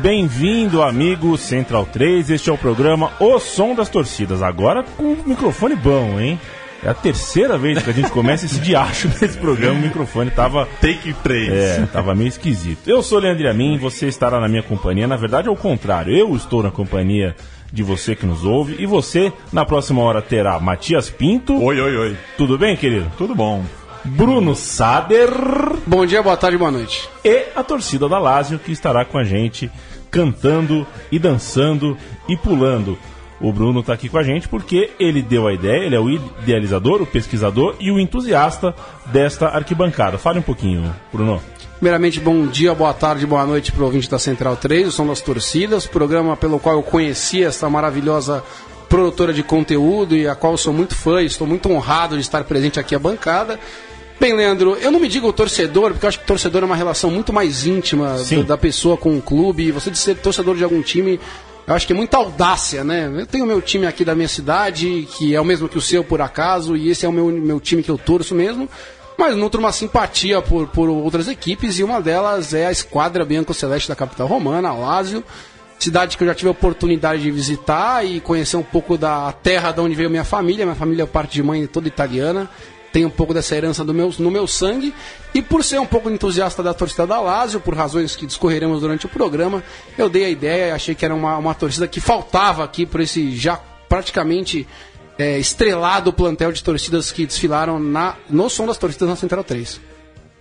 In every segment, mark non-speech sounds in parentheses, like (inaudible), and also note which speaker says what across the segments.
Speaker 1: Bem-vindo, amigo Central 3. Este é o programa O Som das Torcidas. Agora com um microfone bom, hein? É a terceira vez que a gente começa esse diacho (laughs) nesse programa. O microfone tava.
Speaker 2: Take 3.
Speaker 1: É, tava meio esquisito. Eu sou o Leandro Amin, você estará na minha companhia. Na verdade, é o contrário. Eu estou na companhia de você que nos ouve. E você, na próxima hora, terá Matias Pinto.
Speaker 2: Oi, oi, oi.
Speaker 1: Tudo bem, querido?
Speaker 2: Tudo bom.
Speaker 1: Bruno Sader.
Speaker 3: Bom dia, boa tarde, boa noite.
Speaker 1: E a torcida da Lazio que estará com a gente cantando e dançando e pulando. O Bruno está aqui com a gente porque ele deu a ideia, ele é o idealizador, o pesquisador e o entusiasta desta arquibancada. Fale um pouquinho, Bruno.
Speaker 3: Primeiramente, bom dia, boa tarde, boa noite para o ouvinte da Central 3, o Som das Torcidas, programa pelo qual eu conheci essa maravilhosa produtora de conteúdo e a qual sou muito fã estou muito honrado de estar presente aqui à bancada. Bem, Leandro, eu não me digo torcedor, porque eu acho que torcedor é uma relação muito mais íntima do, da pessoa com o clube. E você de ser torcedor de algum time, eu acho que é muita audácia, né? Eu tenho meu time aqui da minha cidade, que é o mesmo que o seu por acaso, e esse é o meu, meu time que eu torço mesmo. Mas nutro uma simpatia por, por outras equipes, e uma delas é a Esquadra Bianco Celeste da capital romana, a Lazio. Cidade que eu já tive a oportunidade de visitar e conhecer um pouco da terra de onde veio minha família. Minha família é parte de mãe toda italiana tem um pouco dessa herança meu, no meu sangue. E por ser um pouco entusiasta da torcida da Lazio, por razões que discorreremos durante o programa, eu dei a ideia, achei que era uma, uma torcida que faltava aqui por esse já praticamente é, estrelado plantel de torcidas que desfilaram na, no som das torcidas na Central 3.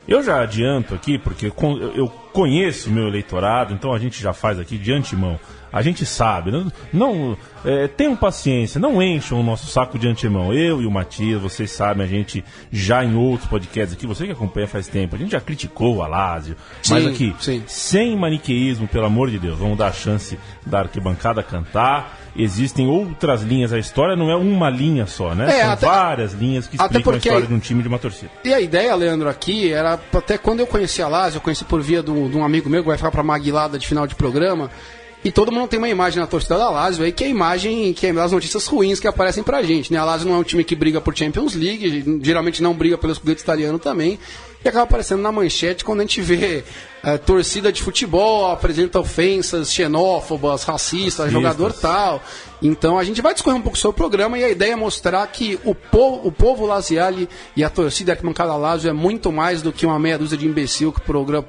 Speaker 1: Eu já adianto aqui, porque eu conheço o meu eleitorado, então a gente já faz aqui de antemão. A gente sabe, não, não é, tenham paciência, não encham o nosso saco de antemão. Eu e o Matias, vocês sabem, a gente já em outros podcasts aqui, você que acompanha faz tempo, a gente já criticou a Lázio, mas aqui, sim. sem maniqueísmo, pelo amor de Deus, vamos dar a chance da arquibancada cantar existem outras linhas. A história não é uma linha só, né? É, São até, várias linhas que explicam a história de um time de uma torcida.
Speaker 3: E a ideia, Leandro, aqui era até quando eu conheci a Lazio, eu conheci por via de um, amigo meu que vai ficar para Maguilada de final de programa. E todo mundo tem uma imagem na torcida da Lazio aí, que é a imagem, que é das notícias ruins que aparecem pra gente, né? A Lazio não é um time que briga por Champions League, geralmente não briga pelos clubes italianos também, e acaba aparecendo na manchete quando a gente vê é, torcida de futebol apresenta ofensas xenófobas, racistas, Racistas. jogador tal. Então a gente vai discorrer um pouco sobre o programa e a ideia é mostrar que o povo, o povo laziale e a torcida Arquibancada Lazio é muito mais do que uma meia dúzia de imbecil que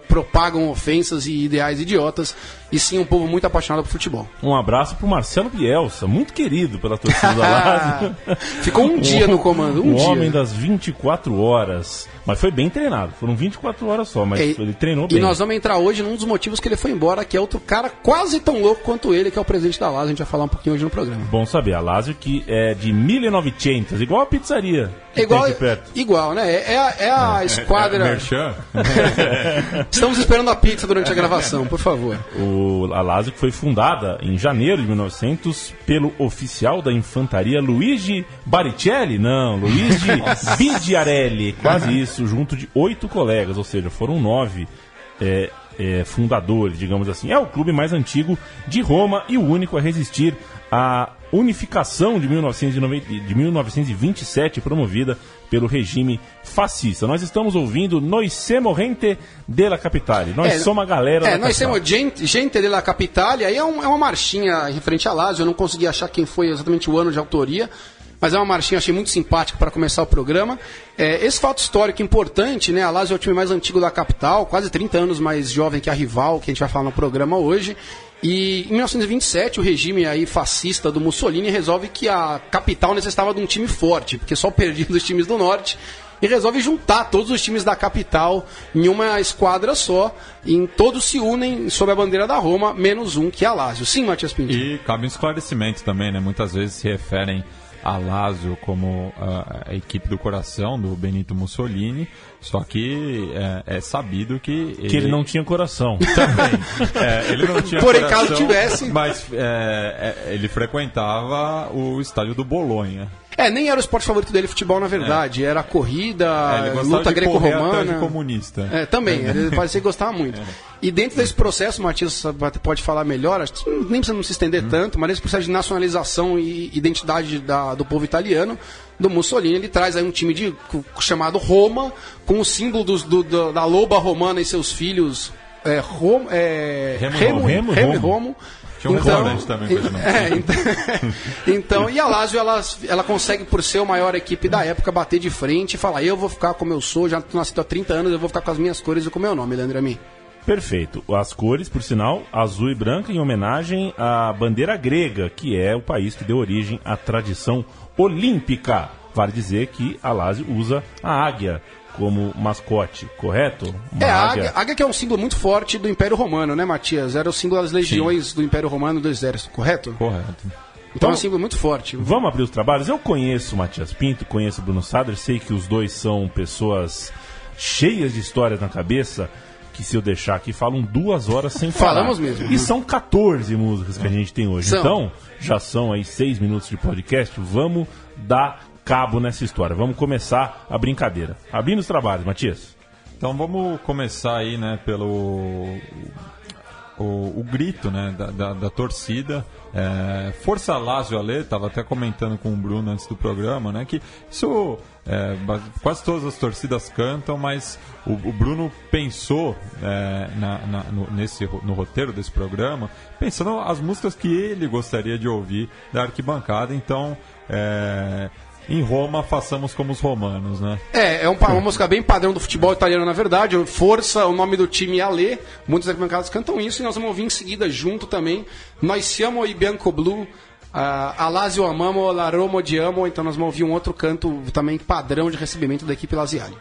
Speaker 3: propagam ofensas e ideais idiotas, e sim um povo muito apaixonado por futebol.
Speaker 1: Um abraço pro Marcelo Bielsa, muito querido pela torcida da Lazio. (laughs)
Speaker 3: Ficou um dia no comando, um,
Speaker 1: um
Speaker 3: dia.
Speaker 1: homem das 24 horas. Mas foi bem treinado, foram 24 horas só, mas é, ele treinou bem.
Speaker 3: E nós vamos entrar hoje num dos motivos que ele foi embora, que é outro cara quase tão louco quanto ele, que é o presidente da Lazio. A gente vai falar um pouquinho hoje no programa.
Speaker 1: Bom saber, a Lazio que é de 1900, igual a pizzaria.
Speaker 3: igual, igual, né? É, é a, é a é, esquadra. É, é (laughs) Estamos esperando a pizza durante a gravação, por favor.
Speaker 1: O, a Lazio que foi fundada em janeiro de 1900 pelo oficial da infantaria Luigi Baricelli, não, Luigi (laughs) Bidiarelli, quase isso, junto de oito colegas, ou seja, foram nove é, é, fundadores, digamos assim. É o clube mais antigo de Roma e o único a resistir à unificação de, 1990, de 1927 promovida pelo regime fascista. Nós estamos ouvindo Nós Semo Gente della Capitale. Nós é, somos a galera
Speaker 3: é, Nós somos gente, gente della Capitale. Aí é, um, é uma marchinha referente a Lazio. Eu não consegui achar quem foi exatamente o ano de autoria mas é uma marchinha achei muito simpática para começar o programa. É, esse fato histórico importante, né? A Lazio é o time mais antigo da capital, quase 30 anos mais jovem que a rival, que a gente vai falar no programa hoje. E em 1927, o regime aí fascista do Mussolini resolve que a capital necessitava de um time forte, porque só perdia dos times do norte e resolve juntar todos os times da capital em uma esquadra só. E todos se unem sob a bandeira da Roma, menos um que é a Lazio. Sim, Matias Pinto.
Speaker 2: E cabe um esclarecimento também, né? Muitas vezes se referem a Lazio como a, a, equipe do coração do Benito Mussolini, só que é, é sabido que
Speaker 1: ele... que ele não tinha coração. (laughs)
Speaker 2: Também. é, ele não tinha
Speaker 3: Por coração, caso tivesse.
Speaker 2: Mas é, é, ele frequentava o estádio do Bolonha.
Speaker 3: É, nem era o esporte favorito dele futebol, na verdade. É. Era corrida, é, luta greco-romana.
Speaker 2: comunista.
Speaker 3: É, também. Ele parecia que gostava muito. É. E dentro desse processo, o Matias pode falar melhor, acho que nem precisa não se estender hum. tanto, mas esse processo de nacionalização e identidade da, do povo italiano, do Mussolini, ele traz aí um time de, chamado Roma, com o símbolo dos, do, da loba romana e seus filhos é, Rom, é,
Speaker 1: Remo,
Speaker 3: Remo,
Speaker 1: Remo, Romo.
Speaker 2: Tinha um restaurante também
Speaker 3: é, então, (laughs) então, e a Lazio, ela, ela consegue, por ser a maior equipe da época, bater de frente e falar: eu vou ficar como eu sou, já tô nascido há 30 anos, eu vou ficar com as minhas cores e com o meu nome, Leandro Amin.
Speaker 1: Perfeito. As cores, por sinal, azul e branca, em homenagem à bandeira grega, que é o país que deu origem à tradição olímpica. Vale dizer que a Lazio usa a águia como mascote, correto? Uma
Speaker 3: É, a águia, águia que é um símbolo muito forte do Império Romano, né, Matias? Era o símbolo das legiões do Império Romano do Exército, correto?
Speaker 2: Correto.
Speaker 3: Então é um símbolo muito forte.
Speaker 1: Vamos abrir os trabalhos? Eu conheço o Matias Pinto, conheço o Bruno Sader, sei que os dois são pessoas cheias de histórias na cabeça, que se eu deixar aqui falam duas horas sem falar.
Speaker 3: Falamos mesmo.
Speaker 1: E são 14 músicas que a gente tem hoje.
Speaker 3: São.
Speaker 1: Então, já são aí seis minutos de podcast, vamos dar cabo nessa história. Vamos começar a brincadeira. Abrindo os trabalhos, Matias.
Speaker 2: Então vamos começar aí, né, pelo o, o grito, né, da, da, da torcida. É, Força Lazio Ale, estava até comentando com o Bruno antes do programa, né, que isso é, quase todas as torcidas cantam, mas o, o Bruno pensou é, na, na- no, nesse, no roteiro desse programa, pensando as músicas que ele gostaria de ouvir da arquibancada. Então, é, em Roma, façamos como os romanos, né?
Speaker 3: É, é um, uma música bem padrão do futebol italiano, na verdade. Força, o nome do time é Ale. Muitos arquibancadas cantam isso e nós vamos ouvir em seguida junto também. Nós siamo i bianco blu. Uh, a Lazio amamo, la Roma odiamo. Então nós vamos ouvir um outro canto também padrão de recebimento da equipe Laziale.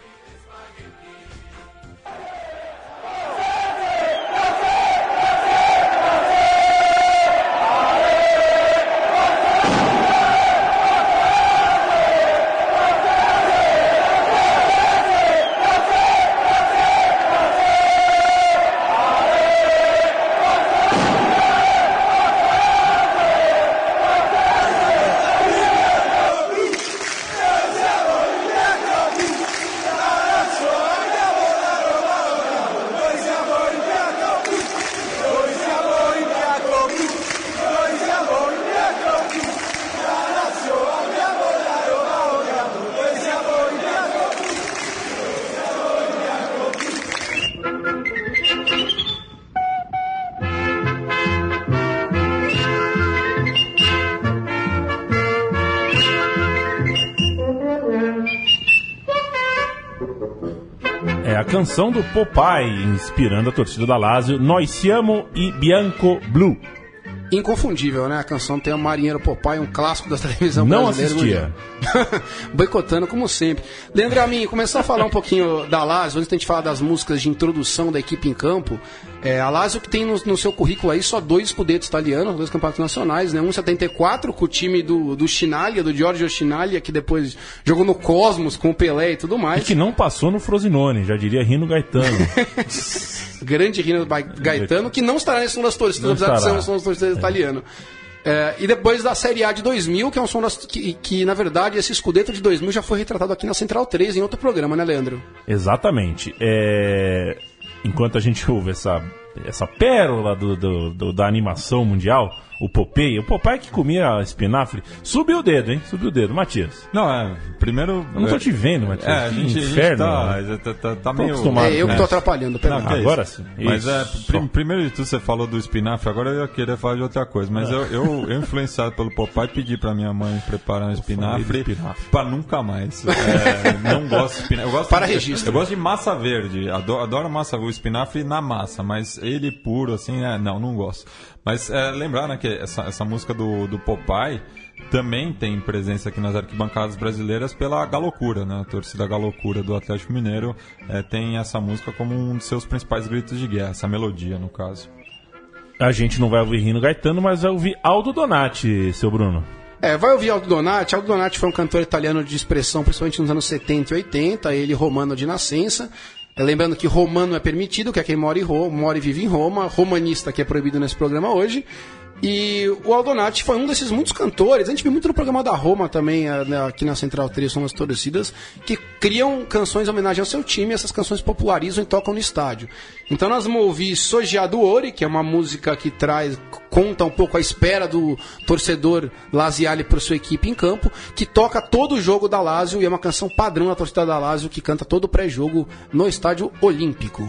Speaker 1: Canção do Popeye, inspirando a torcida da Lazio, Nós siamo i bianco blu.
Speaker 3: Inconfundível, né? A canção tem o Marinheiro Popeye, um clássico da televisão
Speaker 1: Não
Speaker 3: brasileira.
Speaker 1: assistia.
Speaker 3: mundial. (laughs) Boicotando como sempre. Leandro Amin, começar a falar um pouquinho da Lazio, antes da gente falar das músicas de introdução da equipe em campo. É, a Lazio que tem no, no seu currículo aí só dois escudetos italianos, dois campeonatos nacionais, né? Um em 74 com o time do, do Chinaglia, do Giorgio Chinaglia, que depois jogou no Cosmos com o Pelé e tudo
Speaker 1: E
Speaker 3: mais.
Speaker 1: que não passou no Frosinone, já diria Rino Gaetano. (laughs)
Speaker 3: grande Rino Gaetano, que não estará nesse som das torcidas, apesar de ser um som das torcidas italiano. É, e depois da Série A de 2000, que é um som das, que, que, na verdade, esse escudeto de 2000 já foi retratado aqui na Central 3 em outro programa, né, Leandro?
Speaker 1: Exatamente. É, Enquanto a gente (laughs) ouve essa, essa pérola do, do- do- da animação mundial, o Popeye, o Popeye que comia espinafre, subiu o dedo, hein? Subiu o dedo. Matias,
Speaker 2: Não, é. Primeiro.
Speaker 1: eu não tô
Speaker 2: é,
Speaker 1: te vendo, Matias.
Speaker 2: É, a
Speaker 1: Que
Speaker 2: gente, a gente
Speaker 1: inferno.
Speaker 2: tá,
Speaker 1: né?
Speaker 2: tá, tá, tá
Speaker 1: Tô
Speaker 2: meio.
Speaker 1: acostumado.
Speaker 3: é eu que
Speaker 1: né?
Speaker 3: tô atrapalhando, perdão.
Speaker 2: Não, é
Speaker 1: Agora sim.
Speaker 2: Mas
Speaker 1: Isso.
Speaker 2: é, prim- primeiro de tudo você falou do espinafre, agora eu ia querer falar de outra coisa. Mas eu, eu, eu, influenciado pelo papai, pedi pra minha mãe preparar um espinafre,
Speaker 1: espinafre.
Speaker 2: pra nunca mais. É, não gosto de espinafre. Eu gosto
Speaker 3: Para
Speaker 2: de,
Speaker 3: registro.
Speaker 2: Eu gosto de massa verde. Adoro, adoro massa, o espinafre na massa, mas ele puro, assim, é, não, não gosto. Mas é, lembrar, né, que essa, essa música do, do Popeye também tem presença aqui nas arquibancadas brasileiras pela Galocura, né? A torcida Galocura do Atlético Mineiro é, tem essa música como um dos seus principais gritos de guerra, essa melodia, no caso.
Speaker 1: A gente não vai ouvir Rino Gaetano, mas vai ouvir Aldo Donati, seu Bruno.
Speaker 3: É, vai ouvir Aldo Donati. Aldo Donati foi um cantor italiano de expressão, principalmente nos anos 70 e 80, ele romano de nascença. Lembrando que romano é permitido, que é quem mora, em Roma, mora e vive em Roma, romanista que é proibido nesse programa hoje. E o Aldonati foi um desses muitos cantores, a gente viu muito no programa da Roma também, eh, né, aqui na Central 3, são as torcidas, que criam canções em homenagem ao seu time, essas canções popularizam e tocam no estádio. Então nós vamos ouvir Sogiado Ori, que é uma música que traz, conta um pouco a espera do torcedor Laziale para sua equipe em campo, que toca todo o jogo da Lazio e é uma canção padrão da torcida da Lazio que canta todo o pré-jogo no estádio olímpico.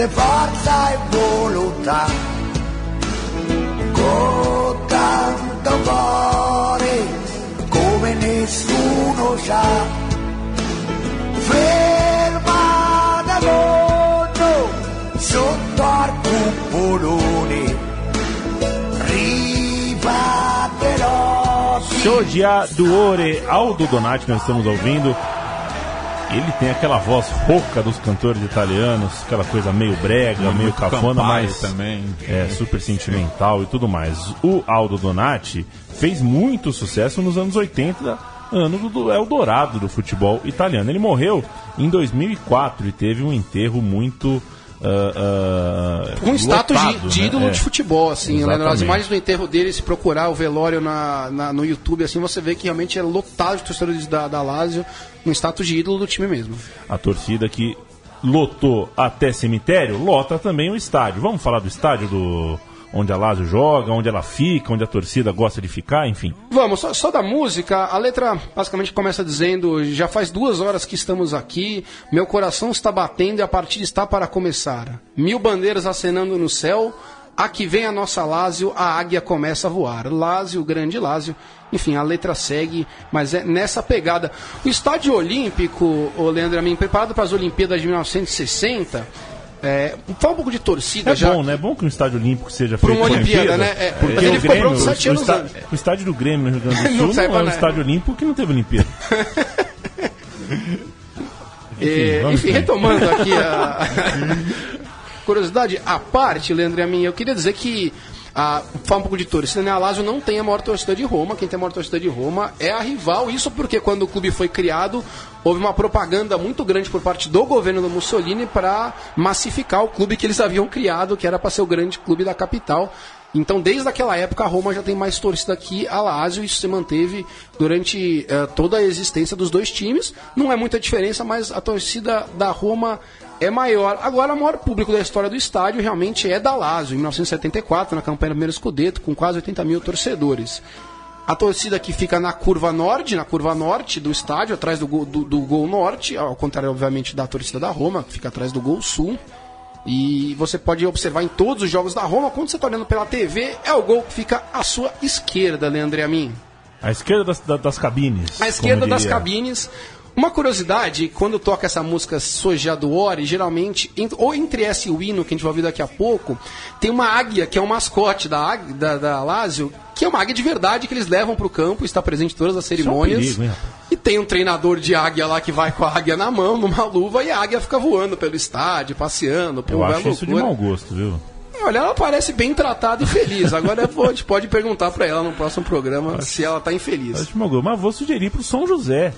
Speaker 4: De forza e volontà, con tanto cuore come nessuno sa, ferma da mondo sotto al cupolone, ribatterò.
Speaker 1: Shoja Duore, Aldo Donati, nós estamos ouvindo. Ele tem aquela voz rouca dos cantores italianos, aquela coisa meio brega, meio cafona, mas
Speaker 2: também.
Speaker 1: é super sentimental e tudo mais. O Aldo Donati fez muito sucesso nos anos 80, ano do Eldorado do futebol italiano. Ele morreu em 2004 e teve um enterro muito ah, ah,
Speaker 3: Um status de,
Speaker 1: lotado,
Speaker 3: de
Speaker 1: né?
Speaker 3: ídolo
Speaker 1: É.
Speaker 3: de futebol, assim.
Speaker 1: Exatamente.
Speaker 3: imagens do enterro dele, se procurar o velório na, na- no YouTube, assim, você vê que realmente é lotado de torcedores da, da Lazio, um status de ídolo do time mesmo.
Speaker 1: A torcida que lotou até cemitério, lota também o estádio. Vamos falar do estádio do onde a Lazio joga, onde ela fica, onde a torcida gosta de ficar, enfim.
Speaker 3: Vamos, só, só da música, a letra basicamente começa dizendo: Já faz duas horas que estamos aqui, meu coração está batendo e a partida está para começar. Mil bandeiras acenando no céu, aqui vem a nossa Lázio, a águia começa a voar. Lázio, grande Lázio. Enfim, a letra segue, mas é nessa pegada. O estádio olímpico, o Leandro Amin, preparado para as Olimpíadas de 1960, é, fala um pouco de torcida
Speaker 1: É
Speaker 3: já.
Speaker 1: bom, né? É bom que um estádio olímpico seja feito
Speaker 3: uma
Speaker 1: com
Speaker 3: Olimpíada, né? É,
Speaker 1: porque
Speaker 3: mas ele
Speaker 1: o
Speaker 3: ficou
Speaker 1: Grêmio,
Speaker 3: pronto sete
Speaker 1: o,
Speaker 3: anos antes.
Speaker 1: o estádio do Grêmio no Rio Grande do
Speaker 3: Não
Speaker 1: Sul não,
Speaker 3: serve
Speaker 1: é um
Speaker 3: nada.
Speaker 1: estádio olímpico que não teve Olimpíada. (laughs)
Speaker 3: É, enfim,
Speaker 1: em frente.
Speaker 3: retomando aqui a (laughs) (laughs) curiosidade à parte, Leandro e a mim, eu queria dizer que a, falar um pouco de torcida, né? A Lazio não tem a maior torcida de Roma, quem tem a maior torcida de Roma é a rival. Isso porque quando o clube foi criado, houve uma propaganda muito grande por parte do governo do Mussolini para massificar o clube que eles haviam criado, que era para ser o grande clube da capital. Então, desde aquela época, a Roma já tem mais torcida que a Lazio. Isso se manteve durante eh, toda a existência dos dois times. Não é muita diferença, mas a torcida da Roma é maior. Agora, o maior público da história do estádio realmente é da Lazio, em 1974, na campanha do primeiro Scudetto, com quase 80 mil torcedores. A torcida que fica na curva norte, na curva norte do estádio, atrás do gol, do, do gol norte, ao contrário, obviamente, da torcida da Roma, que fica atrás do gol sul. E você pode observar em todos os jogos da Roma, quando você está olhando pela TV, é o gol que fica à sua esquerda, Leandro Amin.
Speaker 1: A esquerda das, da- das cabines.
Speaker 3: À esquerda das cabines. Uma curiosidade, quando toca essa música Soja do Ori, geralmente, en- ou entre essa e o hino que a gente vai ouvir daqui a pouco, tem uma águia, que é o mascote da, da, da Lazio, que é uma águia de verdade que eles levam para o campo, está presente em todas as cerimônias.
Speaker 1: hein, rapaz?
Speaker 3: e tem um treinador de águia lá que vai com a águia na mão, numa luva, e a águia fica voando pelo estádio, passeando. Pô,
Speaker 1: Eu acho isso de
Speaker 3: loucura.
Speaker 1: mau gosto, viu?
Speaker 3: Olha, ela parece bem tratada e feliz. Agora a gente pode perguntar para ela no próximo programa se ela tá infeliz.
Speaker 1: Acho. Mas vou sugerir pro São José.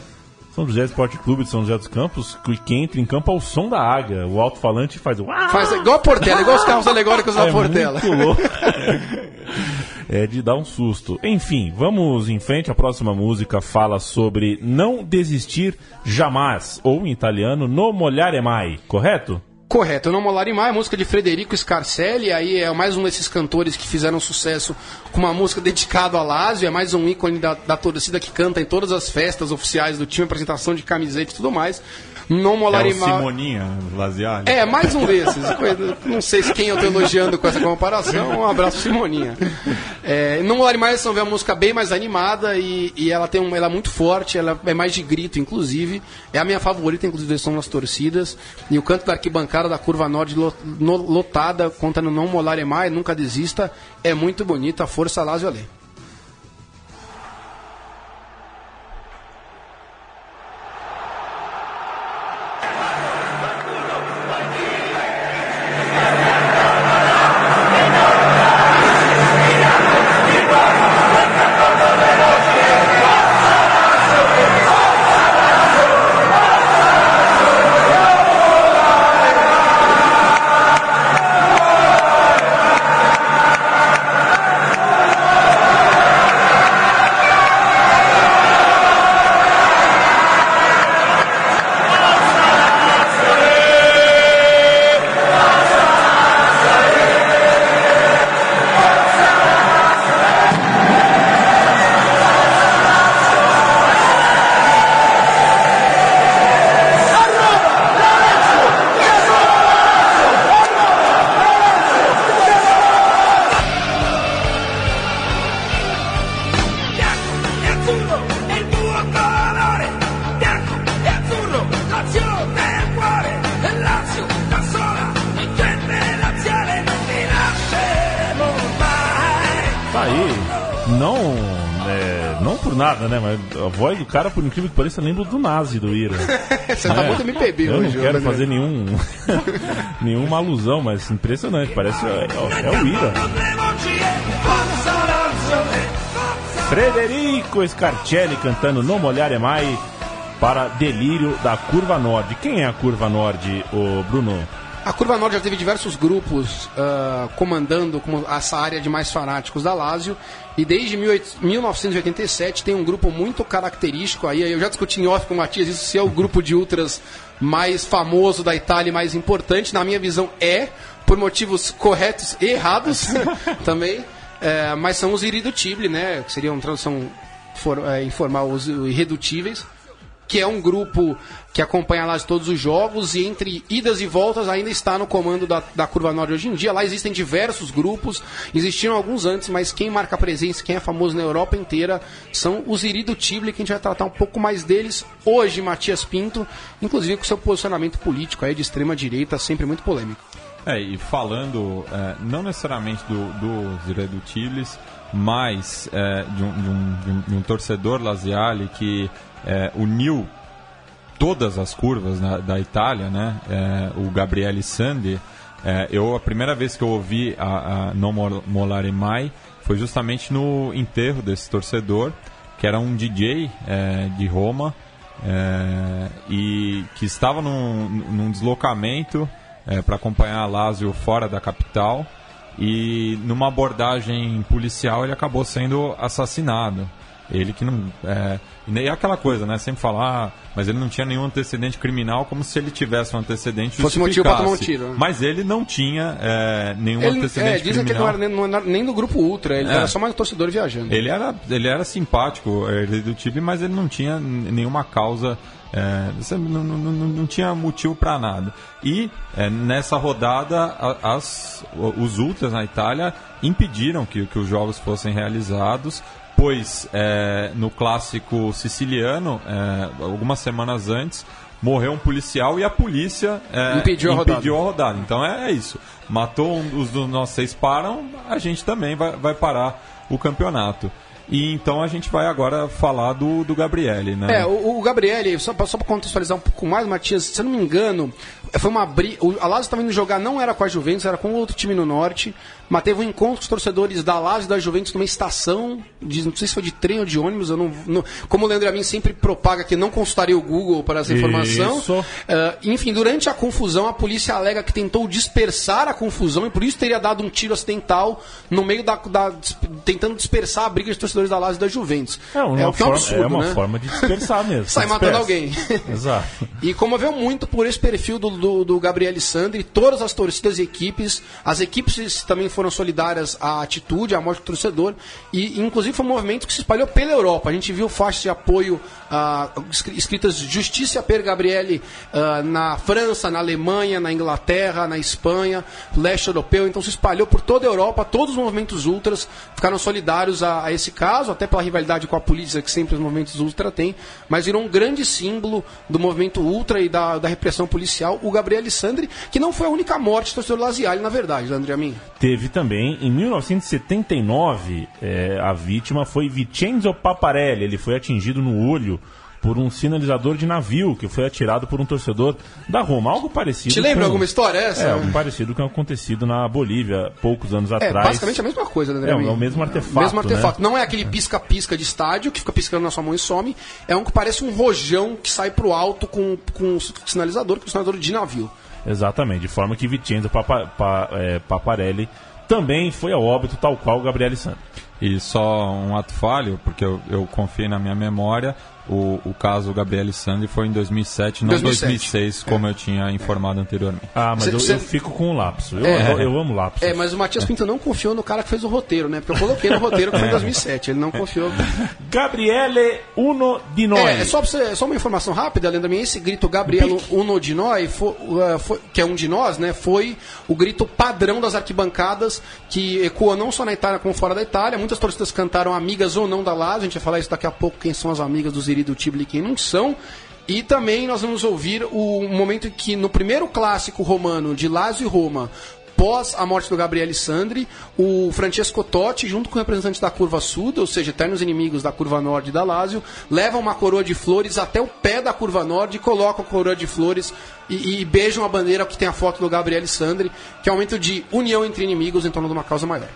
Speaker 1: São José Esporte Clube de São José dos Campos, que quem entra em campo é o som da águia. O alto-falante faz o.
Speaker 3: Faz igual a Portela, igual os carros alegóricos da
Speaker 1: é
Speaker 3: Portela.
Speaker 1: muito louco. (laughs) é de dar um susto. Enfim, vamos em frente. A próxima música fala sobre não desistir jamais, ou em italiano, no molhare mai, correto?
Speaker 3: Correto, Eu Não Molare Mai, música de Frederico Scarcelli, aí é mais um desses cantores que fizeram sucesso com uma música dedicada a Lázio, é mais um ícone da, da torcida que canta em todas as festas oficiais do time, apresentação de camiseta e tudo mais. Não
Speaker 2: É
Speaker 3: Molare
Speaker 2: o. Simoninha Laziali.
Speaker 3: É, mais um desses. Não sei se quem eu tô elogiando com essa comparação. Um abraço, Simoninha. É, no Molare Mais são ver uma música bem mais animada e, e ela tem ela é muito forte, ela é mais de grito, inclusive. É a minha favorita, inclusive, são nas torcidas. E o canto da arquibancada da curva norte lo- no- lotada, contando não Molare Mais, nunca desista. É muito bonita. Força Lazio Ale.
Speaker 1: Cara, por incrível que pareça, lembra do Nazi do Ira. (laughs)
Speaker 3: Você tá
Speaker 1: É.
Speaker 3: muito MPB
Speaker 1: Eu não
Speaker 3: hoje.
Speaker 1: quero
Speaker 3: né?
Speaker 1: fazer nenhum, (laughs) nenhuma alusão, mas impressionante. Parece é, é o Ira. Frederico Scarcelli cantando No Molhare Mai para Delírio da Curva Norte. Quem é a Curva Norte, o Bruno?
Speaker 3: A Curva Norte já teve diversos grupos ah, comandando como essa área de mais fanáticos da Lazio. E desde 18 1987 tem um grupo muito característico aí. Eu já discuti em off com o Matias isso se é o grupo de ultras mais famoso da Itália e mais importante. Na minha visão é, por motivos corretos e errados (laughs) também. É, mas são os irredutíveis, né? Que seria uma tradução for, é, informal, os irredutíveis que é um grupo que acompanha lá todos os jogos e entre idas e voltas ainda está no comando da, da Curva Norte hoje em dia. Lá existem diversos grupos, existiram alguns antes, mas quem marca presença, quem é famoso na Europa inteira, são os irredutíveis, que a gente vai tratar um pouco mais deles hoje, Matias Pinto, inclusive com seu posicionamento político aí de extrema direita, sempre muito polêmico.
Speaker 2: É, e falando é, não necessariamente do, dos irredutíveis, mas é, de, um, de, um, de um torcedor laziale que é, uniu todas as curvas na, da Itália, né? É, o Gabriele Sandi. É, eu a primeira vez que eu ouvi a, a Non Molare Mai foi justamente no enterro desse torcedor, que era um DJ é, de Roma é, e que estava num, num deslocamento para acompanhar a Lazio fora da capital e numa abordagem policial ele acabou sendo assassinado. Ele que não. É, e é aquela coisa, né? Sempre falar, ah, mas ele não tinha nenhum antecedente criminal, como se ele tivesse um antecedente
Speaker 3: Fosse motivo pra tomar um tiro, né?
Speaker 2: Mas ele não tinha é, nenhum
Speaker 3: Ele,
Speaker 2: antecedente
Speaker 3: é, dizem que ele
Speaker 2: criminal.
Speaker 3: não era, nem, não era nem do grupo Ultra, ele
Speaker 2: É.
Speaker 3: era só mais torcedor viajando.
Speaker 2: Ele era, ele era simpático, é, irredutível, mas ele não tinha nenhuma causa, é, não, não, não, tinha motivo para nada. E é, nessa rodada, as, os ultras na Itália impediram que, que os jogos fossem realizados, pois é, no clássico siciliano, é, algumas semanas antes, morreu um policial e a polícia é,
Speaker 3: Impediu a rodada.
Speaker 2: impediu a rodada. Então é, é isso. Matou um, os dos nossos seis param, a gente também vai, vai parar o campeonato. E então a gente vai agora falar do, do Gabriele, né?
Speaker 3: É, o, o Gabriele, só pra, só pra contextualizar um pouco mais, Matias, se eu não me engano, foi uma briga. A Lazio estava indo jogar, não era com a Juventus, era com outro time no norte. Mas teve um encontro com os torcedores da Lazio e da Juventus numa estação, de, não sei se foi de trem ou de ônibus, eu não, não- como o Leandro Amin sempre propaga que não consultaria o Google para essa informação.
Speaker 1: Isso.
Speaker 3: Ah, enfim, durante a confusão, a polícia alega que tentou dispersar a confusão e por isso teria dado um tiro acidental no meio da. da- tentando dispersar a briga de torcedores da Lazio e da Juventus.
Speaker 1: É uma,
Speaker 3: que é um
Speaker 1: forma,
Speaker 3: absurdo,
Speaker 1: é uma
Speaker 3: né?
Speaker 1: forma de dispersar mesmo. (laughs)
Speaker 3: Sai
Speaker 1: Você
Speaker 3: matando
Speaker 1: dispersa.
Speaker 3: alguém. (laughs)
Speaker 1: Exato.
Speaker 3: E comoveu muito por esse perfil do, do, do Gabriel Sandri, todas as torcidas e equipes. As equipes também foram solidárias à atitude, à morte do torcedor. E, inclusive, foi um movimento que se espalhou pela Europa. A gente viu faixas de apoio ah, escri- escritas Justiça per Gabriele ah, na França, na Alemanha, na Inglaterra, na Espanha, leste europeu. Então se espalhou por toda a Europa. Todos os movimentos ultras ficaram solidários a, a esse caso, até pela rivalidade com a polícia que sempre os movimentos ultra têm. Mas virou um grande símbolo do movimento ultra e da, da repressão policial, o Gabriel Alessandri, que não foi a única morte do torcedor Laziale, na verdade, André Amin.
Speaker 1: Teve também, em 1979, é, a vítima foi Vincenzo Paparelli. Ele foi atingido no olho por um sinalizador de navio que foi atirado por um torcedor da Roma. Algo parecido
Speaker 3: Te lembra
Speaker 1: com-
Speaker 3: alguma história essa?
Speaker 1: É, algo parecido com o acontecido na Bolívia poucos anos
Speaker 3: É,
Speaker 1: atrás.
Speaker 3: basicamente a mesma coisa, né,
Speaker 1: É, é o mesmo artefato,
Speaker 3: mesmo artefato.
Speaker 1: né?
Speaker 3: Não é aquele pisca-pisca de estádio que fica piscando na sua mão e some. É um que parece um rojão que sai pro alto com, com um sinalizador, que é um sinalizador de navio.
Speaker 1: Exatamente, de forma que Vincenzo Papa, Pa- é, Paparelli também foi ao óbito, tal qual o Gabriel Santos.
Speaker 2: E só um ato falho, porque eu, eu confiei na minha memória, o, o caso Gabriele Sandi foi em 2007, não
Speaker 3: 2007.
Speaker 2: 2006, como eu tinha informado anteriormente.
Speaker 1: Ah, mas
Speaker 3: Cê-
Speaker 1: eu,
Speaker 3: cê-
Speaker 1: eu fico com o lapso. Eu,
Speaker 3: É.
Speaker 1: eu, eu amo lapso.
Speaker 3: É, mas o Matias Pinto não confiou no cara que fez o roteiro, né? Porque eu coloquei no roteiro que foi em 2007. Ele não confiou. (laughs)
Speaker 1: Gabriele Uno di Noi.
Speaker 3: É, é só, pra você- só uma informação rápida, Leandro, minha, esse grito Gabriel Uno de nós, foi, uh, foi- que é um de nós, né? Foi o grito padrão das arquibancadas, que ecoa não só na Itália como fora da Itália. Muitas torcidas cantaram amigas ou não da Lazio, a gente vai falar isso daqui a pouco, quem são as amigas Tibli e quem não são. E também nós vamos ouvir o momento que no primeiro clássico romano de Lazio e Roma, após a morte do Gabriele Sandri, o Francesco Totti, junto com representantes da curva sul, ou seja, eternos inimigos da curva norte da Lazio, levam uma coroa de flores até o pé da curva norte, colocam a coroa de flores e, e beijam a bandeira que tem a foto do Gabriele Sandri, que é um momento de união entre inimigos em torno de uma causa maior.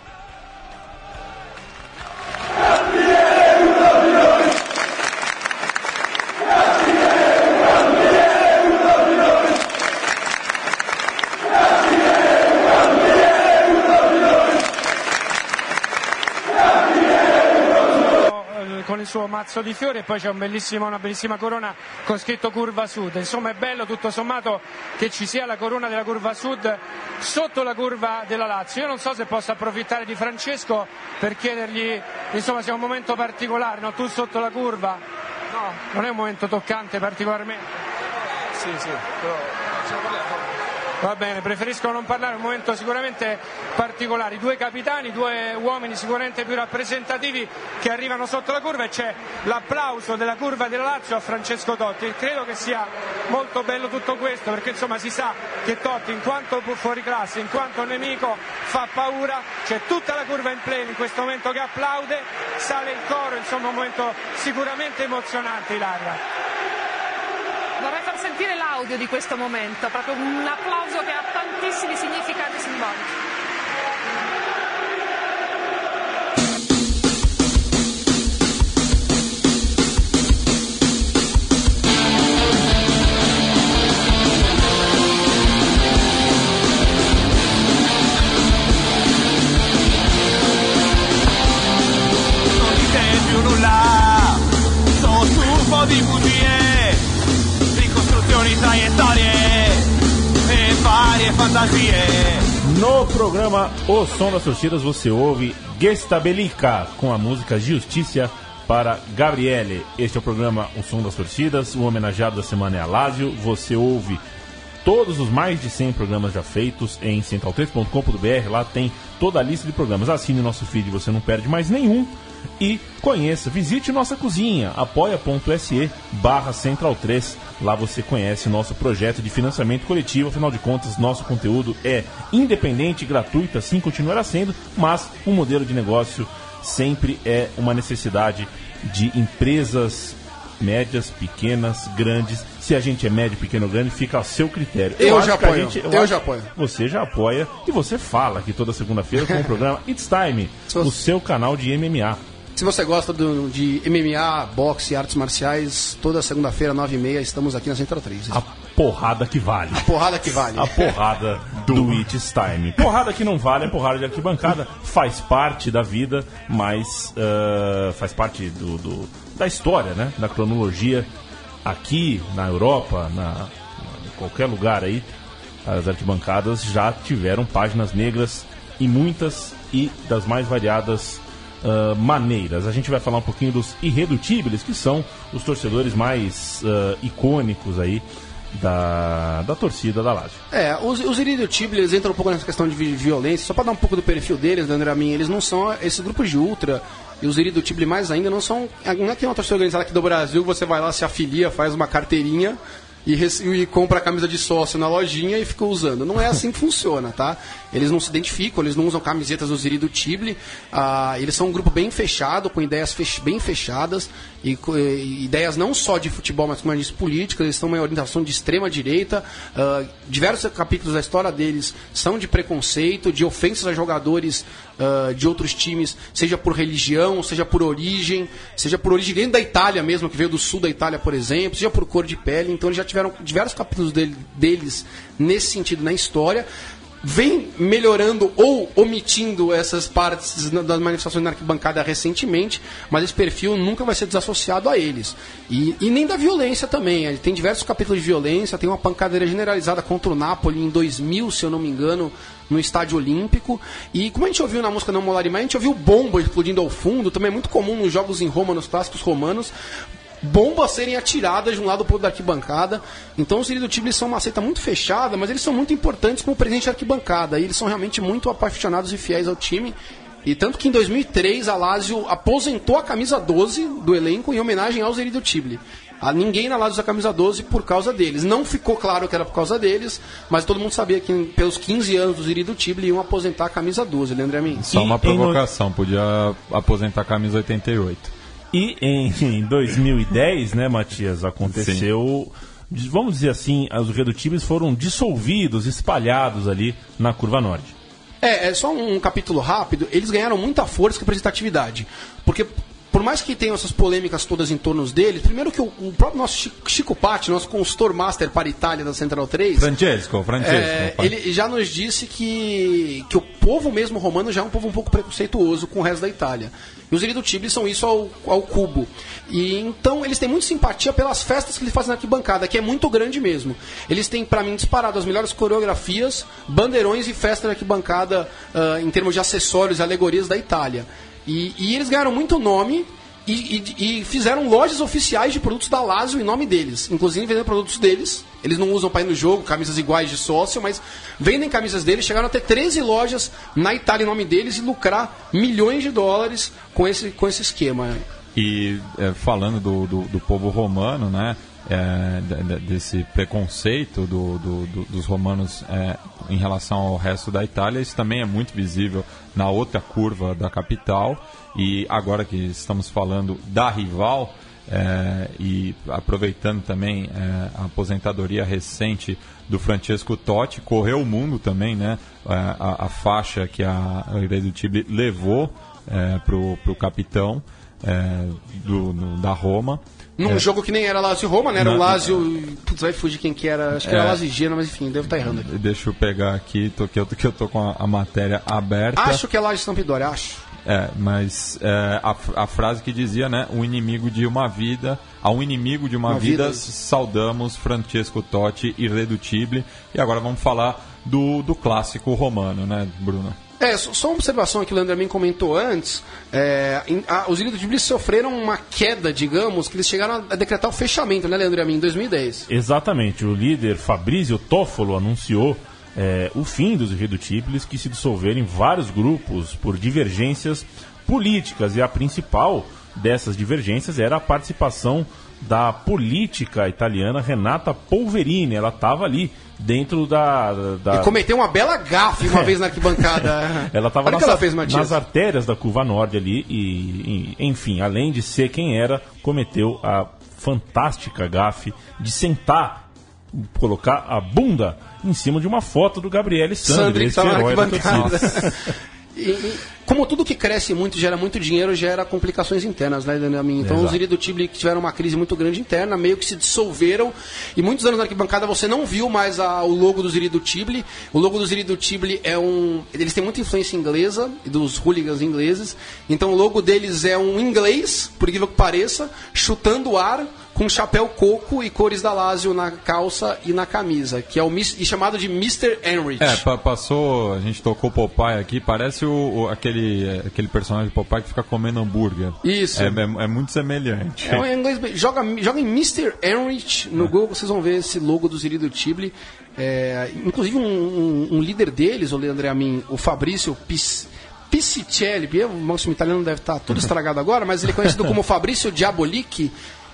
Speaker 5: Con il suo mazzo di fiori e poi c'è un una bellissima corona con scritto curva sud. Insomma è bello tutto sommato che ci sia la corona della curva sud sotto la curva della Lazio. Io non so se posso approfittare di Francesco per chiedergli, insomma sia un momento particolare, no? tu sotto la curva. No, non è un momento toccante particolarmente.
Speaker 6: Sì, sì, però
Speaker 5: Va bene, preferisco non parlare, un momento sicuramente particolare. Due capitani, due uomini sicuramente più rappresentativi che arrivano sotto la curva e c'è l'applauso della curva della Lazio a Francesco Totti. Credo che sia molto bello tutto questo perché insomma si sa che Totti in quanto fuori classe, in quanto nemico fa paura, c'è tutta la curva in pleno in questo momento che applaude, sale il coro, insomma un momento sicuramente emozionante Ilaria.
Speaker 7: Far sentire l'audio di questo momento, proprio un applauso che ha tantissimi significati simbolici.
Speaker 4: di bugie, traiettorie e fantasie.
Speaker 1: No programa O Som das Torcidas você ouve Gestabelica com a música Justiça para Gabriele. Este é o programa O Som das Torcidas, o homenageado da semana é Alásio. Você ouve todos os mais de 100 programas já feitos em central3.com.br. Lá tem toda a lista de programas. Assine nosso feed, você não perde mais nenhum. E conheça, visite nossa cozinha, apoia.se barra Central 3. Lá você conhece nosso projeto de financiamento coletivo. Afinal de contas, nosso conteúdo é independente, gratuito, assim continuará sendo, mas o modelo de negócio sempre é uma necessidade de empresas médias, pequenas, grandes. Se a gente é médio, pequeno ou grande, fica a seu critério.
Speaker 3: Eu
Speaker 1: acho
Speaker 3: já
Speaker 1: que
Speaker 3: apoio. Eu
Speaker 1: acho-
Speaker 3: já apoio.
Speaker 1: Você já apoia e você fala aqui toda segunda-feira com o programa It's Time, o seu canal de MMA.
Speaker 3: Se você gosta do- de MMA, boxe e artes marciais, toda segunda-feira, 9h30, estamos aqui na Central 3.
Speaker 1: A porrada que vale.
Speaker 3: Porrada que vale.
Speaker 1: A porrada do It's Time. Porrada que não vale é porrada de arquibancada. Faz parte da vida, mas ah, faz parte do, do- da história, né? Da cronologia. Aqui na Europa, na, em qualquer lugar aí, as arquibancadas já tiveram páginas negras e muitas e das mais variadas ah, maneiras. A gente vai falar um pouquinho dos irredutíveis, que são os torcedores mais ah, icônicos aí da, da torcida da Lazio.
Speaker 3: É, os, os irredutíveis entram um pouco nessa questão de vi- violência. Só para dar um pouco do perfil deles, Leandro Amin, eles não são esses grupos de ultra e os irredutíveis mais ainda não são. Não é que é uma torcida organizada aqui do Brasil, você vai lá, se afilia, faz uma carteirinha e, e compra a camisa de sócio na lojinha e fica usando. Não é assim que (laughs) funciona, tá? Eles não se identificam, eles não usam camisetas do irredutíveis. Ah, eles são um grupo bem fechado, com ideias fech- bem fechadas e, e ideias não só de futebol, mas como eu disse, políticas. Eles têm uma orientação de extrema direita. Ah, diversos capítulos da história deles são de preconceito, de ofensas a jogadores ah, de outros times, seja por religião, seja por origem, seja por origem dentro da Itália mesmo, que veio do sul da Itália, por exemplo, seja por cor de pele. Então eles já tiveram diversos capítulos dele- deles nesse sentido na história vem melhorando ou omitindo essas partes das manifestações na arquibancada recentemente, mas esse perfil nunca vai ser desassociado a eles. E, e nem da violência também. Ele tem diversos capítulos de violência, tem uma pancadeira generalizada contra o Napoli em 2000, se eu não me engano, no Estádio Olímpico. E como a gente ouviu na música Não Molare Mais, a gente ouviu bomba explodindo ao fundo, também é muito comum nos jogos em Roma, nos clássicos romanos bombas serem atiradas de um lado para o outro da arquibancada. Então os irredutíveis são uma seita muito fechada, mas eles são muito importantes como presente da arquibancada. E eles são realmente muito apaixonados e fiéis ao time. E tanto que em 2003 a Lazio aposentou a camisa 12 do elenco em homenagem aos Irredutíveis. A ninguém na Lazio usa camisa 12 por causa deles. Não ficou claro que era por causa deles, mas todo mundo sabia que pelos 15 anos do Ziri do Tibli iam aposentar a camisa 12, Leandro Amin.
Speaker 2: Só
Speaker 1: E
Speaker 2: uma provocação, podia aposentar a camisa 88.
Speaker 1: E em, em 2010, né, Matias, aconteceu. Vamos dizer assim, os redutíveis foram dissolvidos, espalhados ali na curva norte.
Speaker 3: É, é só um capítulo rápido. Eles ganharam muita força e representatividade. Porque, por mais que tenham essas polêmicas todas em torno deles, primeiro que o, o próprio nosso Chico, Chico Patti, nosso consultor master para a Itália da Central 3,
Speaker 2: Francesco, Francesco.
Speaker 3: é, ele já nos disse que, que o povo mesmo romano já é um povo um pouco preconceituoso com o resto da Itália. E os Iridutibili são isso ao, ao cubo. E então eles têm muita simpatia pelas festas que eles fazem na arquibancada, que é muito grande mesmo. Eles têm, para mim, disparado as melhores coreografias, bandeirões e festas de arquibancada ah, em termos de acessórios e alegorias da Itália. E, e eles ganharam muito nome e, e- e fizeram lojas oficiais de produtos da Lazio em nome deles. Inclusive vendendo produtos deles. Eles não usam para ir no jogo, camisas iguais de sócio, mas vendem camisas deles. Chegaram a ter 13 lojas na Itália em nome deles e lucrar milhões de dólares com esse, com esse esquema.
Speaker 2: E é, falando do, do, do povo romano, né? É, de- de- desse preconceito do, do- do- dos romanos é, em relação ao resto da Itália, isso também é muito visível na outra curva da capital. E agora que estamos falando da rival, é, e aproveitando também é, a aposentadoria recente do Francesco Totti, correu o mundo também, né? É, A, a faixa que a Irredutível levou é, pro, pro capitão é, do, no- da Roma.
Speaker 3: Num jogo que nem era Lazio Roma, né? Era o
Speaker 2: Não.
Speaker 3: Lazio. Putz, vai fugir quem que era. Acho que era
Speaker 2: É.
Speaker 3: Lazio e Gena, mas enfim, devo estar errando aqui.
Speaker 2: Deixa eu pegar aqui, tô, que, eu, que eu tô com a, a matéria aberta.
Speaker 3: Acho que é Lazio Sampdoria, acho.
Speaker 2: É, mas é, a, a frase que dizia, né? O inimigo de uma vida, a um inimigo de uma,
Speaker 3: Uma
Speaker 2: vida,
Speaker 3: vida.
Speaker 2: saudamos Francesco Totti, irredutível. E agora vamos falar do, do clássico romano, né, Bruno?
Speaker 3: É, só uma observação que o Leandro Amin comentou antes. É, em- a- os de Tbilisi sofreram uma queda, digamos, que eles chegaram a decretar o fechamento, né, Leandro Amin, em 2010.
Speaker 1: Exatamente, o líder Fabrizio Toffolo anunciou é, o fim dos irredutíveis que se dissolveram em vários grupos por divergências políticas e a principal dessas divergências era a participação da política italiana Renata Polverini, ela estava ali dentro da, da
Speaker 3: E cometeu uma bela gafe uma (laughs) vez na arquibancada.
Speaker 1: ela estava nas,
Speaker 3: ela fez,
Speaker 1: nas artérias da curva norte ali e, e, enfim, além de ser quem era, cometeu a fantástica gafe de sentar, colocar a bunda em cima de uma foto do Gabriele Sandri,
Speaker 3: Sandri
Speaker 1: esse herói da torcida. (laughs)
Speaker 3: E- e, como tudo que cresce muito, gera muito dinheiro, gera complicações internas, né, Amin? Então
Speaker 1: Exato.
Speaker 3: os Iri do Tibli que tiveram uma crise muito grande interna, meio que se dissolveram. E muitos anos na arquibancada você não viu mais a- o logo dos Iri do Tibli. O logo dos Iri do Tibli é um. Eles têm muita influência inglesa, e dos hooligans ingleses. Então o logo deles é um inglês, por incrível que pareça, chutando o ar com chapéu coco e cores da Lazio na calça e na camisa, que é o e chamado de Mr. Enrich.
Speaker 2: É, pa- passou, a gente tocou Popeye aqui, parece o, o- aquele, é, aquele personagem de Popeye que fica comendo hambúrguer.
Speaker 3: Isso.
Speaker 2: É, é- é muito semelhante.
Speaker 3: É um inglês, joga, joga em Mr. Enrich no Google, vocês vão ver esse logo do Ziri do Tibli. É, inclusive, um, um- um líder deles, o Leandro Amin, o Fabrício Pis, Piscicelli, o nosso italiano deve estar todo estragado agora, mas ele é conhecido como (laughs) Fabrício Diabolic.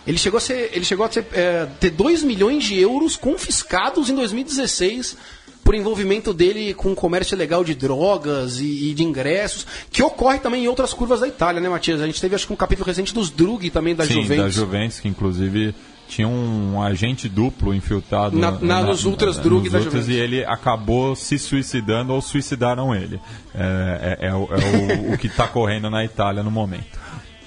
Speaker 3: Ele chegou a, ser, ele chegou a ser, é, ter 2 milhões de euros confiscados em 2016 por envolvimento dele com o comércio ilegal de drogas e, e de ingressos, que ocorre também em outras curvas da Itália, né, Matias? A gente teve, acho que, um capítulo recente dos Drughi também, da
Speaker 2: Sim,
Speaker 3: Juventus.
Speaker 2: da Juventus, que inclusive tinha um agente duplo infiltrado
Speaker 3: Na- na- nos Ultras Drug da
Speaker 2: nos Ultras,
Speaker 3: Juventus.
Speaker 2: e ele acabou se suicidando ou suicidaram ele. É, é- é o, é o- o que está correndo na Itália no momento.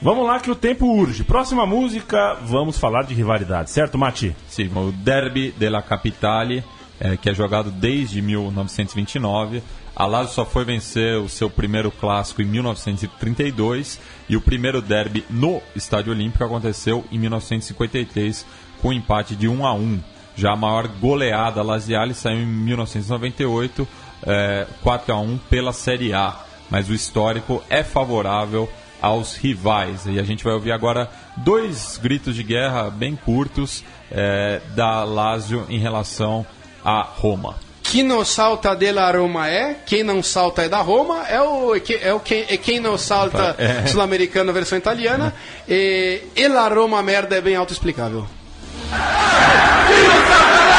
Speaker 1: Vamos lá que o tempo urge. Próxima música, vamos falar de rivalidade, certo, Mati?
Speaker 2: Sim, o Derby della Capitale, eh, que é jogado desde 1929. A Lazio só foi vencer o seu primeiro clássico em 1932 e o primeiro derby no Estádio Olímpico aconteceu em 1953 com um empate de 1 a 1. Já a maior goleada laziale saiu em 1998, eh, 4 a 1 pela Série A. Mas o histórico é favorável aos rivais. E a gente vai ouvir agora dois gritos de guerra bem curtos eh, da Lazio em relação a Roma.
Speaker 3: Quem não salta della Roma é, quem não salta é da Roma, é o, que- é o quem, é quem não salta (laughs)
Speaker 2: É.
Speaker 3: sul-americano versão italiana, e, e la Roma merda é bem autoexplicável. (laughs)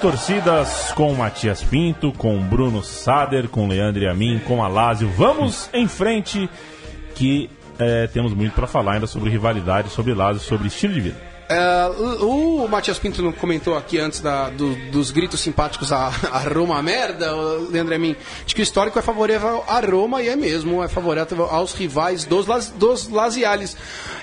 Speaker 1: torcidas com Matias Pinto, com Bruno Sader, com Leandro e com Alásio. Vamos em frente que eh, temos muito para falar ainda sobre rivalidade, sobre Lázio, sobre estilo de vida.
Speaker 3: É, o, Matias Pinto não comentou aqui antes da- do- dos gritos simpáticos a, (laughs) a Roma merda, Leandro Amin, de que o histórico é favorável a Roma e é mesmo, é favorável aos rivais dos, dos Laziales.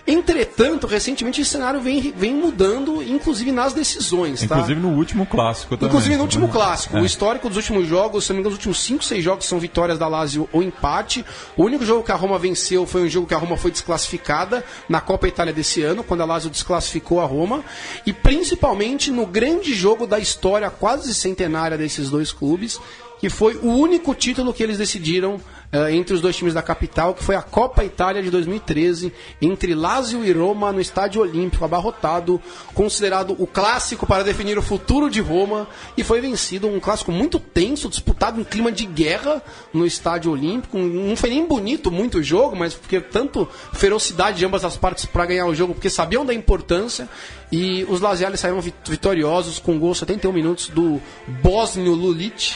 Speaker 3: Entretanto, recentemente esse cenário vem, vem mudando, inclusive nas decisões. tá?
Speaker 2: Inclusive no último clássico também.
Speaker 3: Inclusive no último
Speaker 2: né?
Speaker 3: clássico.
Speaker 2: É.
Speaker 3: O histórico dos últimos jogos, se não me engano, os últimos 5, 6 jogos são vitórias da Lazio ou empate. O único jogo que a Roma venceu foi um jogo que a Roma foi desclassificada na Copa Itália desse ano, quando a Lazio desclassificou a Roma. E principalmente no grande jogo da história quase centenária desses dois clubes, que foi o único título que eles decidiram eh, entre os dois times da capital, que foi a Copa Itália de 2013, entre Lazio e Roma no Estádio Olímpico, abarrotado, considerado o clássico para definir o futuro de Roma, e foi vencido um clássico muito tenso, disputado em clima de guerra no Estádio Olímpico. Não foi nem bonito muito o jogo, mas porque tanto ferocidade de ambas as partes para ganhar o jogo, porque sabiam da importância, e os Laziales saíram vit- vitoriosos com gol 71 minutos do Bósnio Lulic,